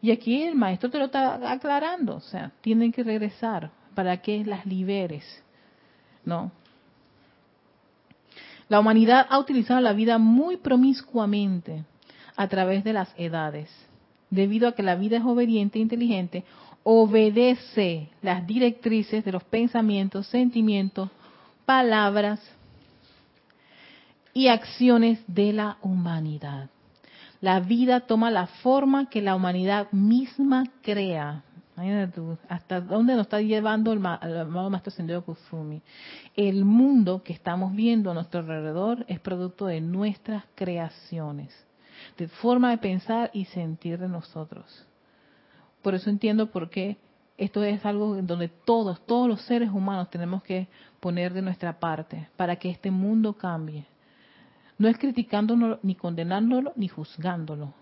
Speaker 1: Y aquí el maestro te lo está aclarando, o sea, tienen que regresar para que las liberes, ¿no? La humanidad ha utilizado la vida muy promiscuamente a través de las edades, debido a que la vida es obediente e inteligente, obedece las directrices de los pensamientos, sentimientos, palabras y acciones de la humanidad. La vida toma la forma que la humanidad misma crea. hasta dónde nos está llevando el, amado Maestro Sendero Kusumi. El mundo que estamos viendo a nuestro alrededor es producto de nuestras creaciones, de forma de pensar y sentir de nosotros. Por eso entiendo por qué esto es algo en donde todos, todos los seres humanos tenemos que poner de nuestra parte para que este mundo cambie. No es criticándolo, ni condenándolo, ni juzgándolo.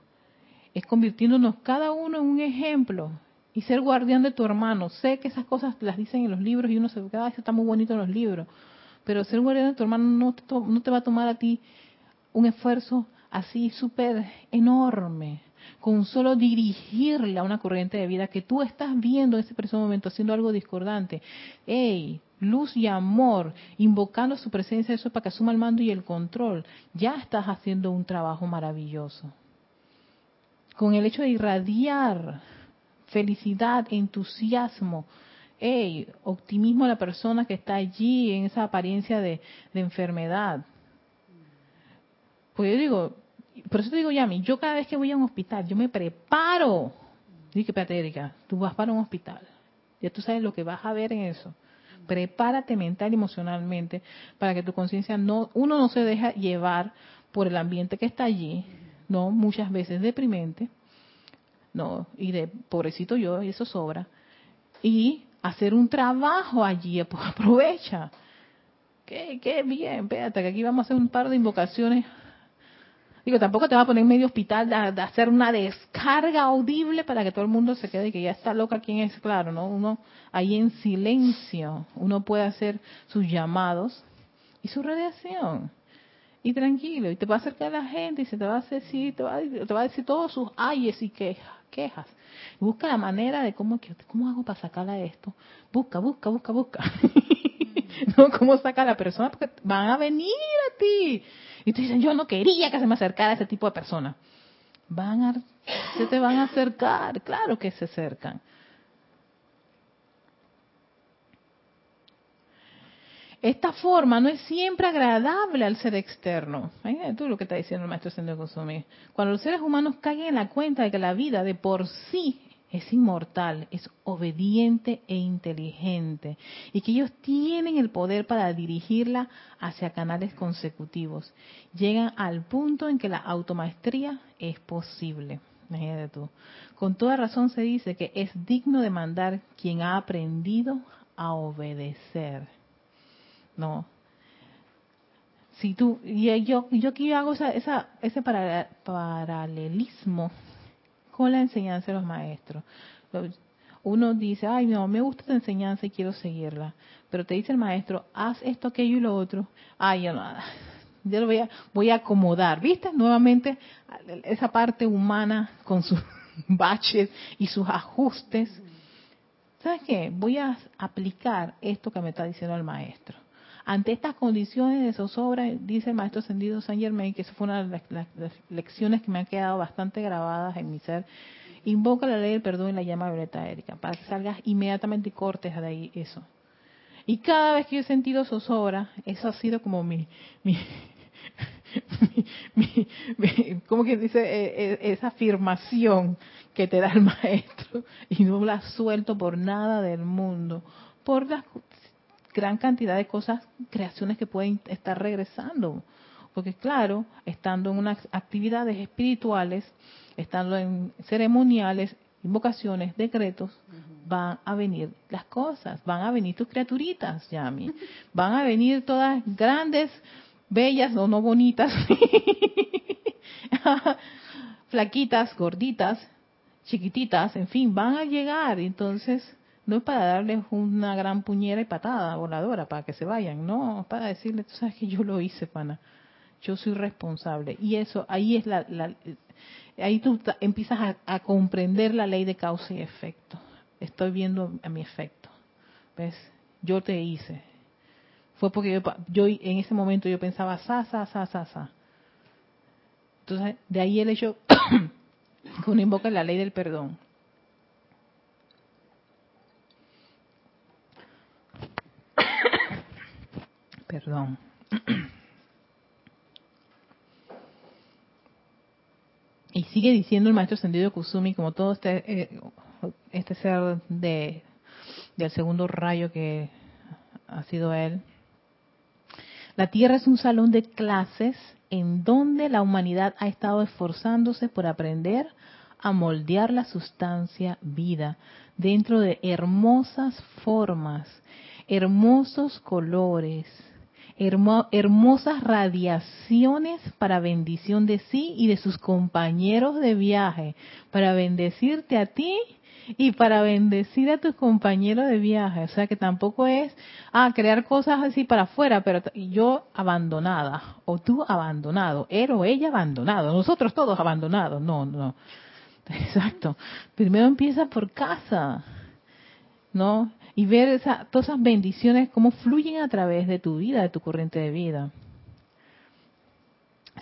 Speaker 1: Es convirtiéndonos cada uno en un ejemplo y ser guardián de tu hermano. Sé que esas cosas las dicen en los libros y uno se ah, eso está muy bonito en los libros. Pero ser guardián de tu hermano no te, no te va a tomar a ti un esfuerzo así súper enorme con solo dirigirle a una corriente de vida que tú estás viendo en ese preciso momento haciendo algo discordante. ¡Ey! Luz y amor, invocando su presencia, eso para que asuma el mando y el control. Ya estás haciendo un trabajo maravilloso. Con el hecho de irradiar felicidad, entusiasmo, ¡Ey! optimismo a la persona que está allí en esa apariencia de, de enfermedad. Pues yo digo, por eso te digo, Yami, yo cada vez que voy a un hospital, yo me preparo. Dije, espérate, Erika, tú vas para un hospital. Ya tú sabes lo que vas a ver en eso. Prepárate mental y emocionalmente para que tu conciencia no, uno no se deja llevar por el ambiente que está allí, no, muchas veces deprimente, no, y de pobrecito yo, y eso sobra, y hacer un trabajo allí, aprovecha. Qué, qué bien, espérate, que aquí vamos a hacer un par de invocaciones Digo, tampoco te va a poner en medio hospital de, hacer una descarga audible para que todo el mundo se quede y que ya está loca quién es, claro, ¿no? Uno ahí en silencio, uno puede hacer sus llamados y su radiación. Y tranquilo, y te va a acercar a la gente y se te va a decir, te va, te va a decir todos sus ayes y quejas. quejas. Busca la manera de cómo, cómo hago para sacarla de esto. Busca, busca, busca, busca. ¿No? ¿Cómo saca a la persona? Porque van a venir a ti y te dicen, yo no quería que se me acercara ese tipo de persona. Van a, se te van a acercar, claro que se acercan. Esta forma no es siempre agradable al ser externo. Tú lo que está diciendo el maestro Sendo Kusumi. Cuando los seres humanos caen en la cuenta de que la vida de por sí es inmortal, es obediente e inteligente y que ellos tienen el poder para dirigirla hacia canales consecutivos. Llegan al punto en que la automaestría es posible. Imagínate tú. Con toda razón se dice que es digno de mandar quien ha aprendido a obedecer. No. Si tú, y yo, yo aquí hago esa, ese paralelismo con la enseñanza de los maestros. Uno dice, ay, no, me gusta esta enseñanza y quiero seguirla. Pero te dice el maestro, haz esto, aquello y lo otro. Ay, yo no, yo lo voy a, voy a acomodar. ¿Viste? Nuevamente, esa parte humana con sus baches y sus ajustes. ¿Sabes qué? Voy a aplicar esto que me está diciendo el maestro. Ante estas condiciones de zozobra, dice el maestro ascendido San Germain, que eso fue una de las, lecciones que me han quedado bastante grabadas en mi ser, invoca la ley del perdón y la llama violeta Erika, para que salgas inmediatamente y cortes de ahí eso. Y cada vez que yo he sentido zozobra, eso ha sido como mi, mi, mi, ¿cómo que dice? E, e, esa afirmación que te da el maestro y no la suelto por nada del mundo, por las gran cantidad de cosas, creaciones que pueden estar regresando. Porque claro, estando en unas actividades espirituales, estando en ceremoniales, invocaciones, decretos, van a venir las cosas, van a venir tus criaturitas, Yami, van a venir todas grandes, bellas o no bonitas, flaquitas, gorditas, chiquititas, en fin, van a llegar. Entonces, no es para darles una gran puñera y patada voladora para que se vayan, no, es para decirles, tú sabes que yo lo hice, pana, yo soy responsable. Y eso, ahí es la, ahí tú empiezas a, comprender la ley de causa y efecto. Estoy viendo a mi efecto, ¿ves? Yo te hice. Fue porque yo, yo en ese momento yo pensaba, sa, sa, sa, sa, sa. Entonces, de ahí el hecho que uno invoca la ley del perdón. Perdón. Y sigue diciendo el maestro Sendido Kusumi, como todo este, eh, este ser de, del segundo rayo que ha sido él. La Tierra es un salón de clases en donde la humanidad ha estado esforzándose por aprender a moldear la sustancia vida dentro de hermosas formas, hermosos colores, hermosas radiaciones para bendición de sí y de sus compañeros de viaje, para bendecirte a ti y para bendecir a tus compañeros de viaje. O sea que tampoco es, ah, crear cosas así para afuera, pero yo abandonada, o tú abandonado, él o ella abandonado, nosotros todos abandonados. No, no. Exacto. Primero empieza por casa, ¿no? Y ver esa, todas esas bendiciones, cómo fluyen a través de tu vida, de tu corriente de vida.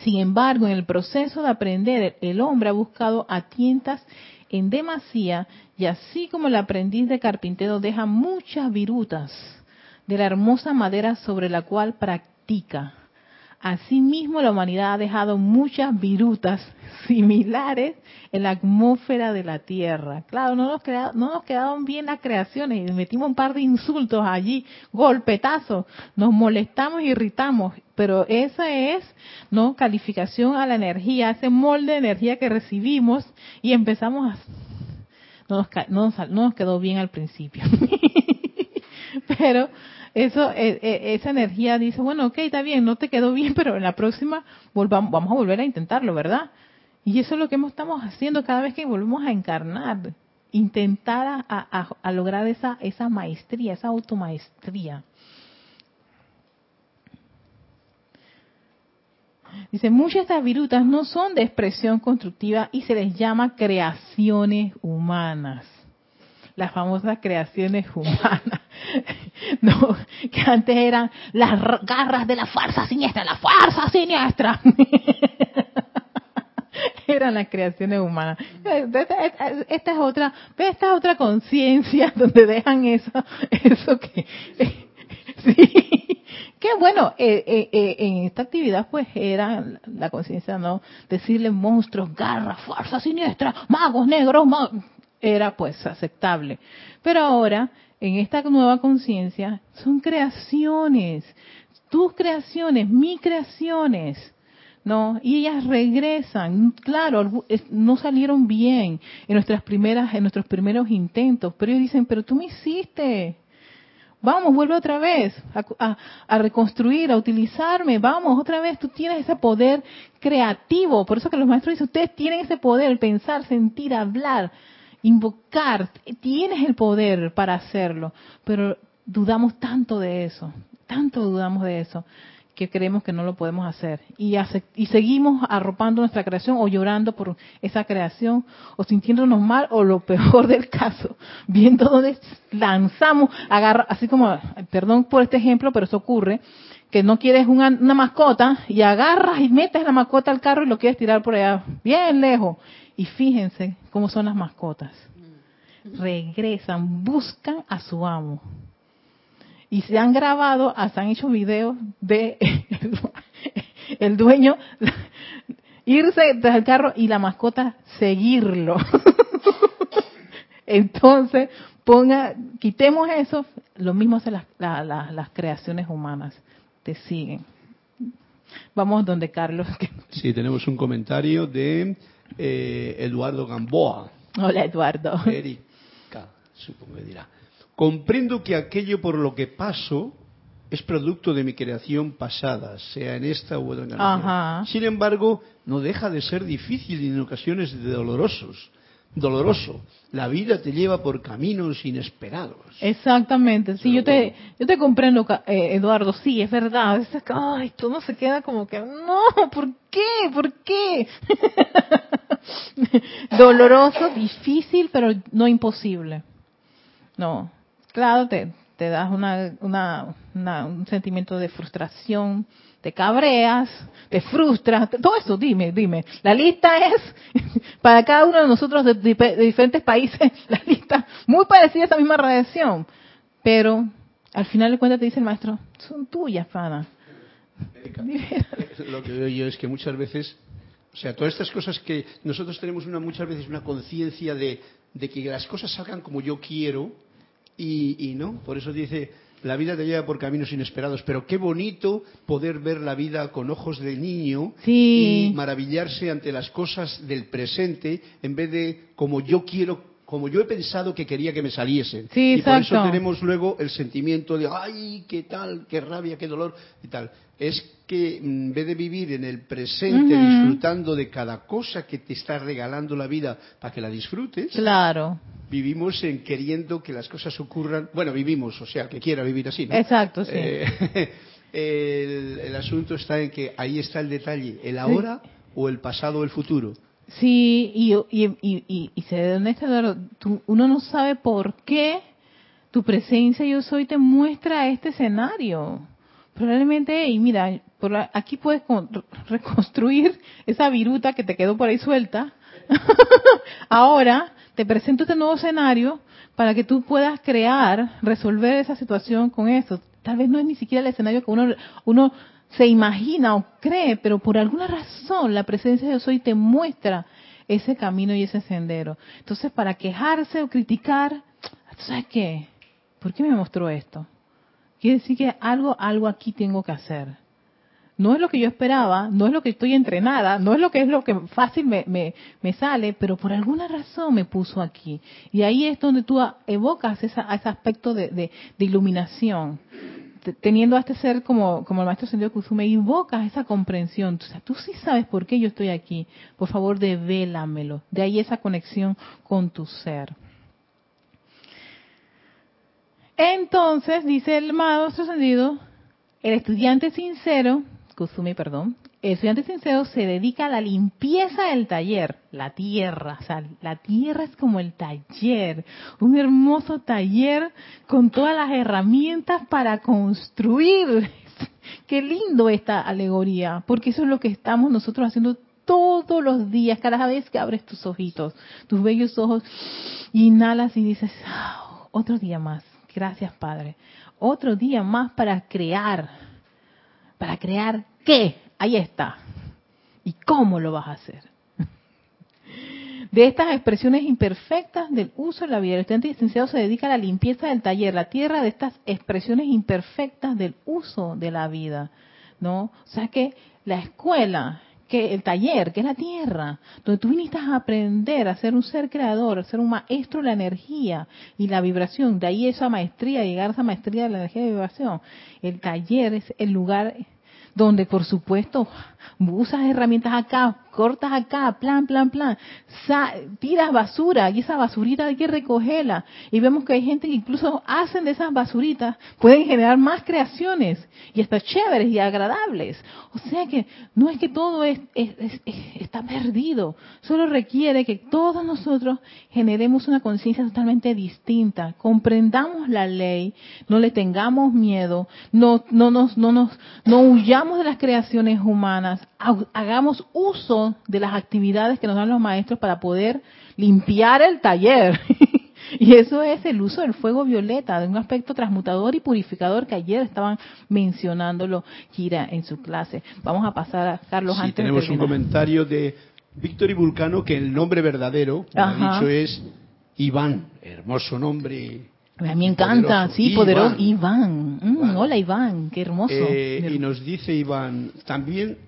Speaker 1: Sin embargo, en el proceso de aprender, el hombre ha buscado a tientas en demasía y así como el aprendiz de carpintero deja muchas virutas de la hermosa madera sobre la cual practica. Asimismo, la humanidad ha dejado muchas virutas similares en la atmósfera de la Tierra. Claro, no nos, no nos quedaron bien las creaciones y metimos un par de insultos allí, golpetazos, nos molestamos, irritamos, pero esa es no calificación a la energía, ese molde de energía que recibimos y empezamos a... No nos, no nos quedó bien al principio. pero eso, eh, eh, esa energía dice, bueno, ok, está bien, no te quedó bien, pero en la próxima volvamos, vamos a volver a intentarlo, ¿verdad? Y eso es lo que estamos haciendo cada vez que volvemos a encarnar, intentar a, lograr esa, esa maestría, esa automaestría. Dice, muchas de estas virutas no son de expresión constructiva y se les llama creaciones humanas. Las famosas creaciones humanas. no, que antes eran las garras de la farsa siniestra, la farsa siniestra. eran las creaciones humanas. Esta, es otra, esta es otra conciencia donde dejan eso, eso que, sí, que bueno, eh, eh, eh, en esta actividad pues era la conciencia, ¿no? Decirle monstruos, garras, farsa siniestra, magos negros, era pues aceptable. Pero ahora en esta nueva conciencia son creaciones, tus creaciones, mis creaciones. ¿no? Y ellas regresan, claro, no salieron bien en nuestras primeras, en nuestros primeros intentos, pero ellos dicen, pero tú me hiciste, vamos, vuelve otra vez a, a, reconstruir, a utilizarme, vamos, otra vez, tú tienes ese poder creativo, por eso que los maestros dicen, ustedes tienen ese poder, pensar, sentir, hablar, invocar, tienes el poder para hacerlo, pero dudamos tanto de eso, tanto dudamos de eso, que creemos que no lo podemos hacer. Y, seguimos arropando nuestra creación o llorando por esa creación o sintiéndonos mal o lo peor del caso, viendo dónde lanzamos, agarra, así como, perdón por este ejemplo, pero eso ocurre, que no quieres una, una mascota y agarras y metes la mascota al carro y lo quieres tirar por allá, bien lejos. Y fíjense cómo son las mascotas. Regresan, buscan a su amo. Y se han grabado, hasta han hecho videos de el dueño irse tras el carro y la mascota seguirlo. Entonces, ponga, quitemos eso, lo mismo hacen las, las creaciones humanas, te siguen. Vamos donde Carlos.
Speaker 2: Sí, tenemos un comentario de eh, Eduardo Gamboa.
Speaker 1: Hola, Eduardo.
Speaker 2: Erika, supongo que dirá. Comprendo que aquello por lo que paso es producto de mi creación pasada, sea en esta u otra encarnación. Sin embargo, no deja de ser difícil y en ocasiones dolorosos. Doloroso. La vida te lleva por caminos inesperados.
Speaker 1: Exactamente, sí, yo te, yo te comprendo, eh, Eduardo, sí, es verdad. Es, ay, todo se queda como que, no, ¿por qué? ¿Por qué? Doloroso, difícil, pero no imposible. No, claro, te, te das una, una, un sentimiento de frustración, te cabreas, te frustras, todo eso, dime, dime. La lista es, para cada uno de nosotros de, diferentes países, la lista muy parecida a esa misma radiación. Pero al final de cuentas te dice el maestro, son tuyas, Fana.
Speaker 2: Lo que veo yo es que muchas veces, o sea, todas estas cosas que nosotros tenemos una muchas veces una conciencia de, de que las cosas salgan como yo quiero, y, no, por eso dice, la vida te lleva por caminos inesperados, pero qué bonito poder ver la vida con ojos de niño y maravillarse ante las cosas del presente en vez de como yo quiero como yo he pensado que quería que me saliesen. y por eso tenemos luego el sentimiento de, ay, qué tal, qué rabia, qué dolor y tal. Es que en vez de vivir en el presente disfrutando de cada cosa que te está regalando la vida para que la disfrutes,
Speaker 1: claro
Speaker 2: vivimos en queriendo que las cosas ocurran. Bueno, vivimos, o sea, que quiera vivir así. ¿no?
Speaker 1: Exacto, sí.
Speaker 2: Eh, el, asunto está en que ahí está el detalle, el ahora o el pasado o el futuro.
Speaker 1: Sí, y, y, y, y, se está, uno no sabe por qué tu presencia yo soy te muestra este escenario. Probablemente, y mira, aquí puedes reconstruir esa viruta que te quedó por ahí suelta. Ahora te presento este nuevo escenario para que tú puedas crear, resolver esa situación con eso. Tal vez no es ni siquiera el escenario que uno, uno se imagina o cree, pero por alguna razón la presencia de Dios hoy te muestra ese camino y ese sendero. Entonces, para quejarse o criticar, ¿sabes qué? ¿Por qué me mostró esto? Quiere decir que algo, algo aquí tengo que hacer no es lo que yo esperaba, no es lo que estoy entrenada, no es lo que es lo que fácil me, me, sale, pero por alguna razón me puso aquí. Y ahí es donde tú evocas ese aspecto de, de, iluminación. Teniendo a este ser como, como el maestro Sendio Kuzume, invocas esa comprensión. Tú sí sabes por qué yo estoy aquí. Por favor, devélamelo. De ahí esa conexión con tu ser. Entonces, dice el maestro Sendido, el estudiante sincero Kusumi, perdón, el estudiante sincero se dedica a la limpieza del taller, la tierra, o sea, la tierra es como el taller, un hermoso taller con todas las herramientas para construir. Qué lindo esta alegoría, porque eso es lo que estamos nosotros haciendo todos los días, cada vez que abres tus ojitos, tus bellos ojos, inhalas y dices, ah, otro día más, gracias Padre, otro día más para crear ¿Para crear qué? Ahí está. ¿Y cómo lo vas a hacer? De estas expresiones imperfectas del uso de la vida, el estudiante licenciado se dedica a la limpieza del taller, la tierra de estas expresiones imperfectas del uso de la vida. ¿No? O sea que la escuela, que el taller, que es la tierra, donde tú viniste a aprender a ser un ser creador, a ser un maestro de la energía y la vibración, de ahí esa maestría, llegar a esa maestría de la energía de vibración. El taller es el lugar donde por supuesto usas herramientas acá, cortas acá, plan, plan, plan, tiras basura y esa basurita hay que recogerla. Y vemos que hay gente que incluso hacen de esas basuritas, pueden generar más creaciones y hasta chéveres y agradables. O sea que no es que todo es, está perdido, solo requiere que todos nosotros generemos una conciencia totalmente distinta, comprendamos la ley, no le tengamos miedo, no, no nos, no nos, no huyamos de las creaciones humanas, hagamos uso de las actividades que nos dan los maestros para poder limpiar el taller. y eso es el uso del fuego violeta, de un aspecto transmutador y purificador que ayer estaban mencionándolo Kira en su clase. Vamos a pasar a Carlos
Speaker 2: sí, Tenemos un comentario de Víctor y Vulcano que el nombre verdadero, ha dicho, es Iván. Hermoso nombre.
Speaker 1: A mí me encanta, sí, poderoso. Iván. Mm, hola Iván, qué hermoso.
Speaker 2: Eh, y nos dice Iván, también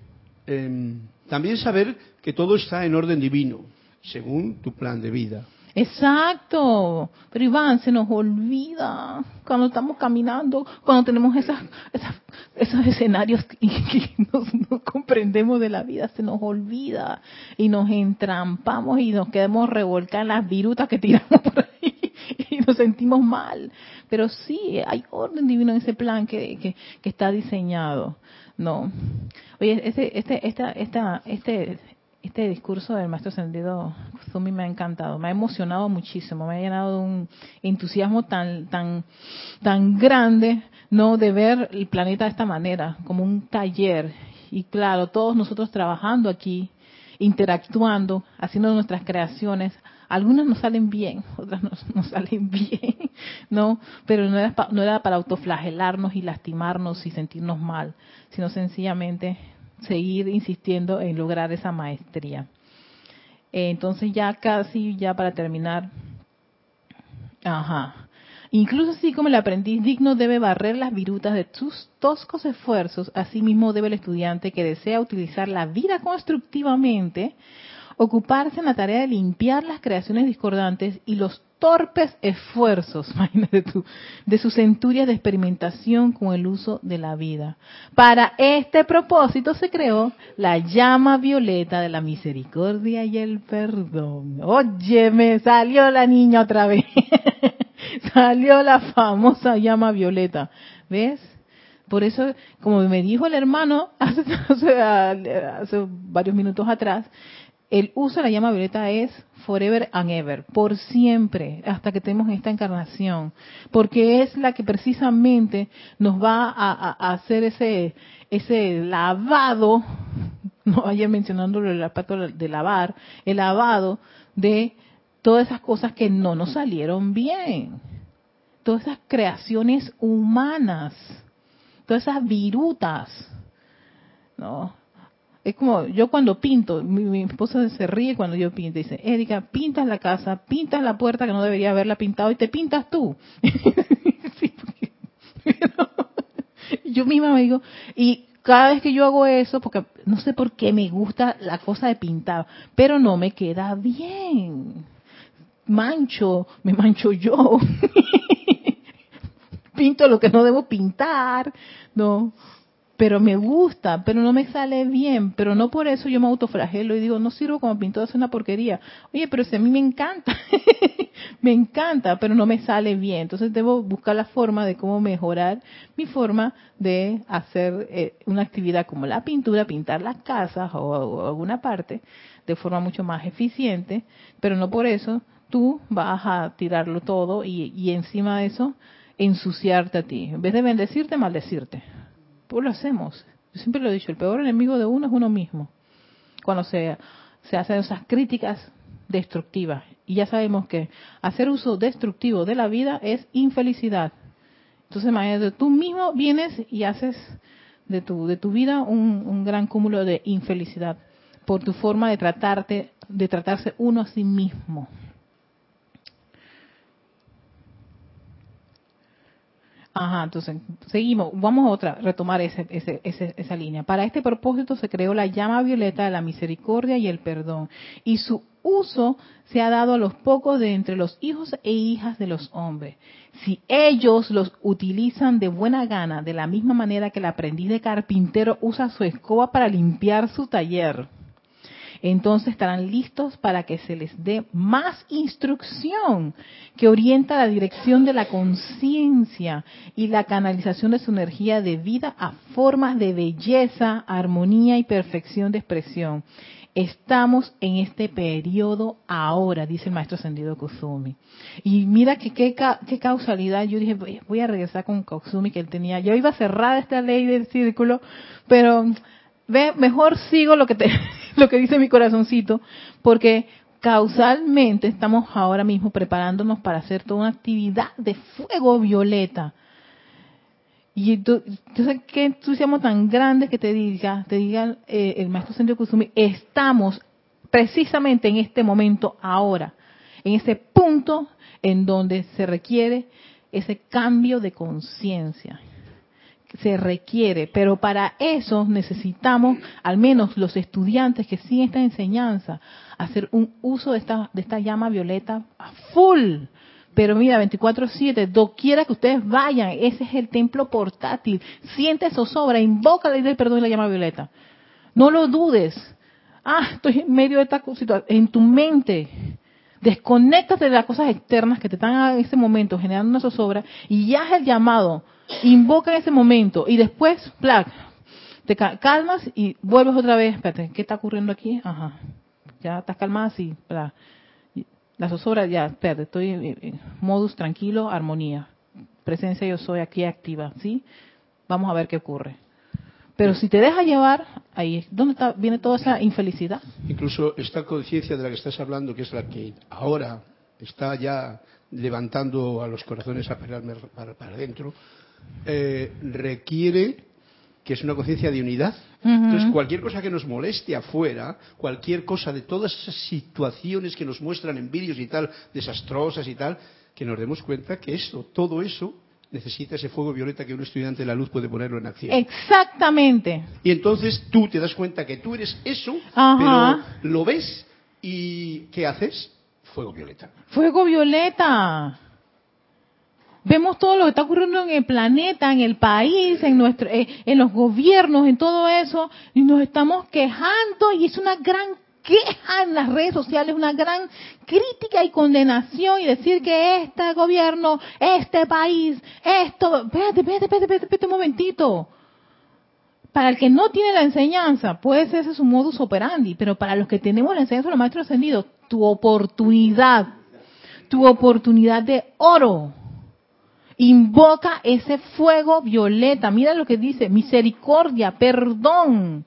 Speaker 2: Em, también saber que todo está en orden divino, según tu plan de vida.
Speaker 1: Exacto. Pero Iván, se nos olvida. cuando estamos caminando, cuando tenemos esas, esos escenarios y que no comprendemos de la vida, se nos olvida y nos entrampamos y nos quedamos revolcados en las virutas que tiramos por ahí y nos sentimos mal. Pero sí, hay orden divino en ese plan que, que, que está diseñado. No. Oye, este, este, esta, esta, este, este discurso del maestro ascendido Zumi me ha encantado, me ha emocionado muchísimo, me ha llenado de un entusiasmo tan, tan, tan grande, no, de ver el planeta de esta manera, como un taller. Y claro, todos nosotros trabajando aquí, interactuando, haciendo nuestras creaciones, algunas nos salen bien, otras no salen bien, ¿no? Pero no era, no era para autoflagelarnos y lastimarnos y sentirnos mal, sino sencillamente seguir insistiendo en lograr esa maestría. Eh, entonces ya casi, ya para terminar, ajá. Incluso así como el aprendiz digno debe barrer las virutas de sus toscos esfuerzos, asimismo debe el estudiante que desea utilizar la vida constructivamente ocuparse en la tarea de limpiar las creaciones discordantes y los torpes esfuerzos, imagínate tú, de sus centurias de experimentación con el uso de la vida. Para este propósito se creó la llama violeta de la misericordia y el perdón. Oye, me salió la niña otra vez. salió la famosa llama violeta. ¿Ves? Por eso, como me dijo el hermano hace, hace varios minutos atrás, el uso de la llama violeta es forever and ever, por siempre, hasta que tenemos esta encarnación, porque es la que precisamente nos va a, hacer ese, ese lavado, no ayer mencionándolo el aspecto de lavar, el lavado de todas esas cosas que no nos salieron bien, todas esas creaciones humanas, todas esas virutas, ¿no? Es como yo cuando pinto, mi, esposa se ríe cuando yo pinto. Dice, Erika, pintas la casa, pintas la puerta que no debería haberla pintado y te pintas tú. yo misma me digo, y cada vez que yo hago eso, porque no sé por qué me gusta la cosa de pintar, pero no me queda bien. Mancho, me mancho yo. Pinto lo que no debo pintar, ¿no? Pero me gusta, pero no me sale bien, pero no por eso yo me autoflagelo y digo, no sirvo como pintor, es una porquería. Oye, pero si a mí me encanta, me encanta, pero no me sale bien. Entonces debo buscar la forma de cómo mejorar mi forma de hacer eh, una actividad como la pintura, pintar las casas o, alguna parte de forma mucho más eficiente, pero no por eso tú vas a tirarlo todo y, y encima de eso ensuciarte a ti. En vez de bendecirte, maldecirte pues lo hacemos. Yo siempre lo he dicho, el peor enemigo de uno es uno mismo. Cuando se, se hacen esas críticas destructivas. Y ya sabemos que hacer uso destructivo de la vida es infelicidad. Entonces, imagínate, tú mismo vienes y haces de tu, de tu vida un, un gran cúmulo de infelicidad por tu forma de tratarte, de tratarse uno a sí mismo. Ajá, entonces seguimos, vamos a otra, retomar ese, ese, esa línea. Para este propósito se creó la llama violeta de la misericordia y el perdón, y su uso se ha dado a los pocos de entre los hijos e hijas de los hombres. Si ellos los utilizan de buena gana, de la misma manera que el aprendiz de carpintero usa su escoba para limpiar su taller, entonces estarán listos para que se les dé más instrucción que orienta la dirección de la conciencia y la canalización de su energía de vida a formas de belleza, armonía y perfección de expresión. Estamos en este periodo ahora, dice el maestro ascendido Kusumi. Y mira que qué, causalidad. Yo dije, voy a regresar con Kusumi que él tenía. Yo iba a cerrar esta ley del círculo, pero ve, mejor sigo lo que te, lo que dice mi corazoncito, porque causalmente estamos ahora mismo preparándonos para hacer toda una actividad de fuego violeta. Y entonces, qué entusiasmo tan grande que te diga, te diga eh, el maestro Sendio Kusumi, estamos precisamente en este momento ahora, en ese punto en donde se requiere ese cambio de conciencia se requiere, pero para eso necesitamos, al menos los estudiantes que siguen esta enseñanza, hacer un uso de esta, de esta llama violeta a full, Pero mira, 24-7, doquiera que ustedes vayan, ese es el templo portátil. Siente zozobra, invoca la del perdón y la llama violeta. No lo dudes. Ah, estoy en medio de esta situación. En tu mente, desconéctate de las cosas externas que te están en ese momento generando una zozobra y haz el llamado. Invoca en ese momento y después, plac, te calmas y vuelves otra vez. Espérate, ¿qué está ocurriendo aquí? Ajá. Ya estás calmada, sí. La zozobra, ya, espérate, estoy en modus tranquilo, armonía. Presencia yo soy aquí activa, ¿sí? Vamos a ver qué ocurre. Pero si te deja llevar, ahí es donde está, viene toda esa infelicidad.
Speaker 2: Incluso esta conciencia de la que estás hablando, que es la que ahora está ya levantando a los corazones a para, para, adentro, eh, requiere que es una conciencia de unidad. Entonces, cualquier cosa que nos moleste afuera, cualquier cosa de todas esas situaciones que nos muestran en vídeos y tal, desastrosas y tal, que nos demos cuenta que esto, todo eso, necesita ese fuego violeta que un estudiante de la luz puede ponerlo en acción.
Speaker 1: Exactamente.
Speaker 2: Y entonces tú te das cuenta que tú eres eso, pero lo ves y ¿qué haces? Fuego violeta.
Speaker 1: Fuego violeta. Vemos todo lo que está ocurriendo en el planeta, en el país, en nuestro, eh, en los gobiernos, en todo eso, y nos estamos quejando y es una gran queja en las redes sociales, una gran crítica y condenación y decir que este gobierno, este país, esto, espérate, espérate, espérate, espérate, un momentito. Para el que no tiene la enseñanza, puede ser ese su modus operandi, pero para los que tenemos la enseñanza de los maestros ascendidos, tu oportunidad, tu oportunidad de oro, invoca ese fuego violeta. Mira lo que dice, misericordia, perdón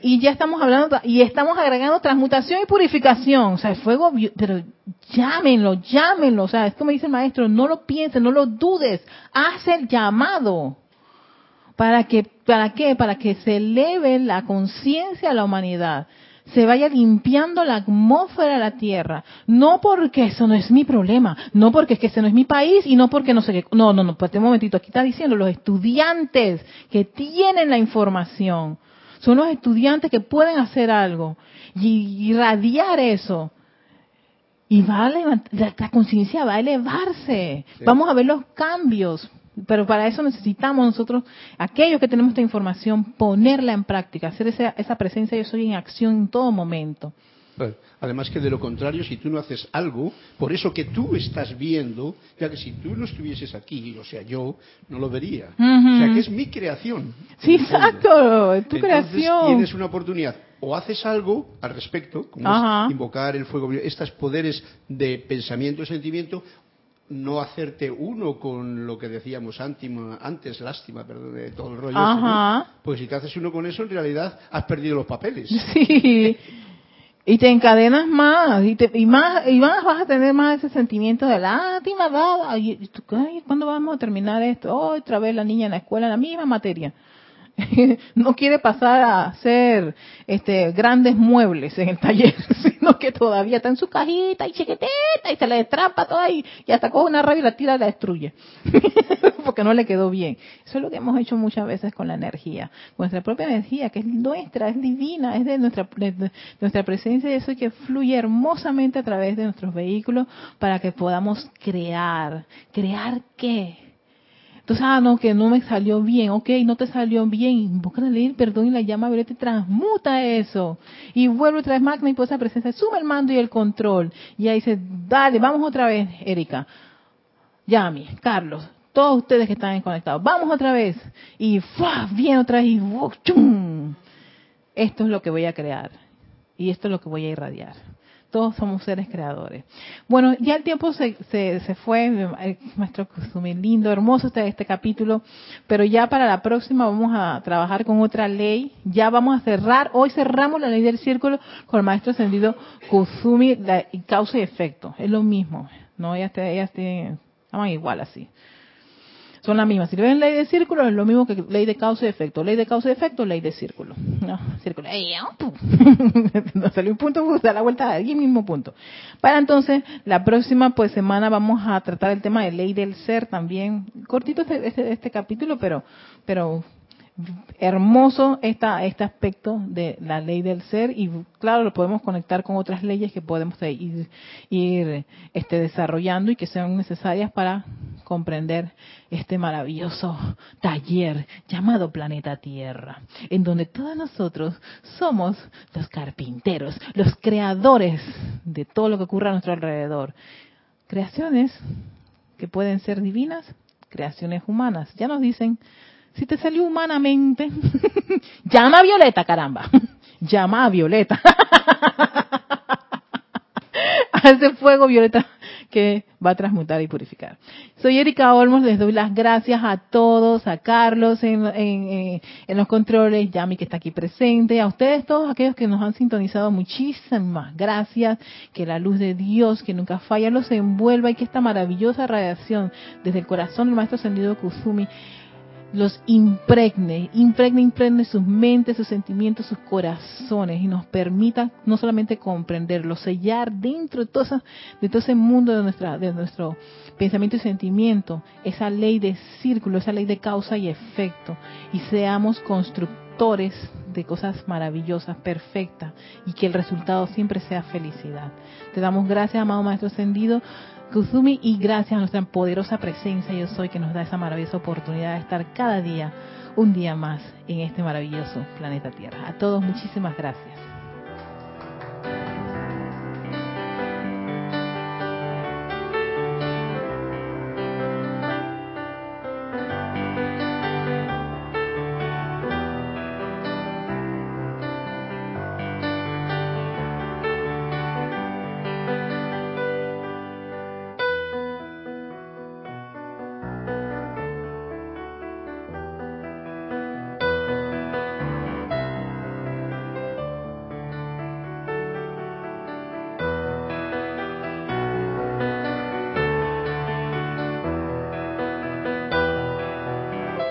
Speaker 1: y ya estamos hablando, y estamos agregando transmutación y purificación, o sea, el fuego, pero llámenlo, llámenlo, o sea, es como dice el maestro, no lo pienses, no lo dudes, haz el llamado. ¿Para que, para qué? Para que se eleve la conciencia a la humanidad, se vaya limpiando la atmósfera de la Tierra. No porque eso no es mi problema, no porque es que ese no es mi país y no porque no sé qué. No, no, no, pues un momentito, aquí está diciendo los estudiantes que tienen la información son los estudiantes que pueden hacer algo y irradiar eso. Y va a la conciencia va a elevarse. Vamos a ver los cambios. Pero para eso necesitamos nosotros, aquellos que tenemos esta información, ponerla en práctica, hacer esa, esa presencia yo soy en acción en todo momento.
Speaker 2: Además que de lo contrario, si tú no haces algo, por eso que tú estás viendo, ya que si tú no estuvieses aquí, o sea, yo no lo vería. O sea, que es mi creación.
Speaker 1: Sí, exacto, es tu creación.
Speaker 2: Tienes una oportunidad. O haces algo al respecto, como es invocar el fuego, estos poderes de pensamiento y sentimiento, no hacerte uno con lo que decíamos antes, lástima, perdón, de todo el rollo. Pues si te haces uno con eso, en realidad has perdido los papeles.
Speaker 1: Sí. Y te encadenas más y, te, y más y más vas a tener más ese sentimiento de lástima, y, ¿cuándo vamos a terminar esto? Oh, otra vez la niña en la escuela, la misma materia. no quiere pasar a hacer este grandes muebles en el taller, sino que todavía está en su cajita y chiquitita y se le destrapa toda y, y hasta coge una rabia y la tira y la destruye. Porque no le quedó bien. Eso es lo que hemos hecho muchas veces con la energía. Nuestra propia energía, que es nuestra, es divina, es de nuestra, nuestra presencia y eso que fluye hermosamente a través de nuestros vehículos para que podamos crear. ¿Crear qué? Entonces, ah, no, que no me salió bien, ok, no te salió bien, invoca la ley perdón y la llama violeta y transmuta eso. Y vuelve otra vez magna y por esa presencia, sube el mando y el control. Y ahí dice, dale, vamos otra vez, Erika. Yami, Carlos, todos ustedes que están conectados, vamos otra vez. Y ¡fua! viene otra vez y ¡chum! Esto es lo que voy a crear. Y esto es lo que voy a irradiar todos somos seres creadores. Bueno, ya el tiempo se, se, se fue, maestro Kusumi, lindo, hermoso este, este capítulo, pero ya para la próxima vamos a trabajar con otra ley, ya vamos a cerrar, hoy cerramos la ley del círculo con el maestro ascendido Kusumi, la, causa y efecto, es lo mismo, ¿no? Ellas, ellas tienen, estaban igual así son las mismas. Si ven ley de círculo, es lo mismo que ley de causa y efecto. Ley de causa y efecto, ley de círculo. No, círculo. no salió un punto, pues da la vuelta al mismo punto. Para entonces, la próxima pues semana vamos a tratar el tema de ley del ser también. Cortito este, este, este capítulo, pero, pero hermoso este aspecto de la ley del ser y claro lo podemos conectar con otras leyes que podemos ir, ir este, desarrollando y que sean necesarias para comprender este maravilloso taller llamado planeta Tierra, en donde todos nosotros somos los carpinteros, los creadores de todo lo que ocurre a nuestro alrededor. Creaciones que pueden ser divinas, creaciones humanas. Ya nos dicen si te salió humanamente, llama a Violeta, caramba. llama a Violeta. a ese fuego violeta que va a transmutar y purificar. Soy Erika Olmos, les doy las gracias a todos, a Carlos en, en, en, los controles, Yami que está aquí presente, a ustedes todos aquellos que nos han sintonizado, muchísimas gracias, que la luz de Dios, que nunca falla, los envuelva y que esta maravillosa radiación desde el corazón del Maestro Ascendido Kusumi los impregne, impregne, impregne sus mentes, sus sentimientos, sus corazones y nos permita no solamente comprenderlo, sellar dentro de todo, ese mundo de, nuestra, de nuestro pensamiento y sentimiento, esa ley de círculo, esa ley de causa y efecto y seamos constructores de cosas maravillosas, perfectas y que el resultado siempre sea felicidad. Te damos gracias, amado Maestro Ascendido Kuzumi y gracias a nuestra poderosa presencia yo soy que nos da esa maravillosa oportunidad de estar cada día un día más en este maravilloso planeta Tierra. A todos muchísimas gracias.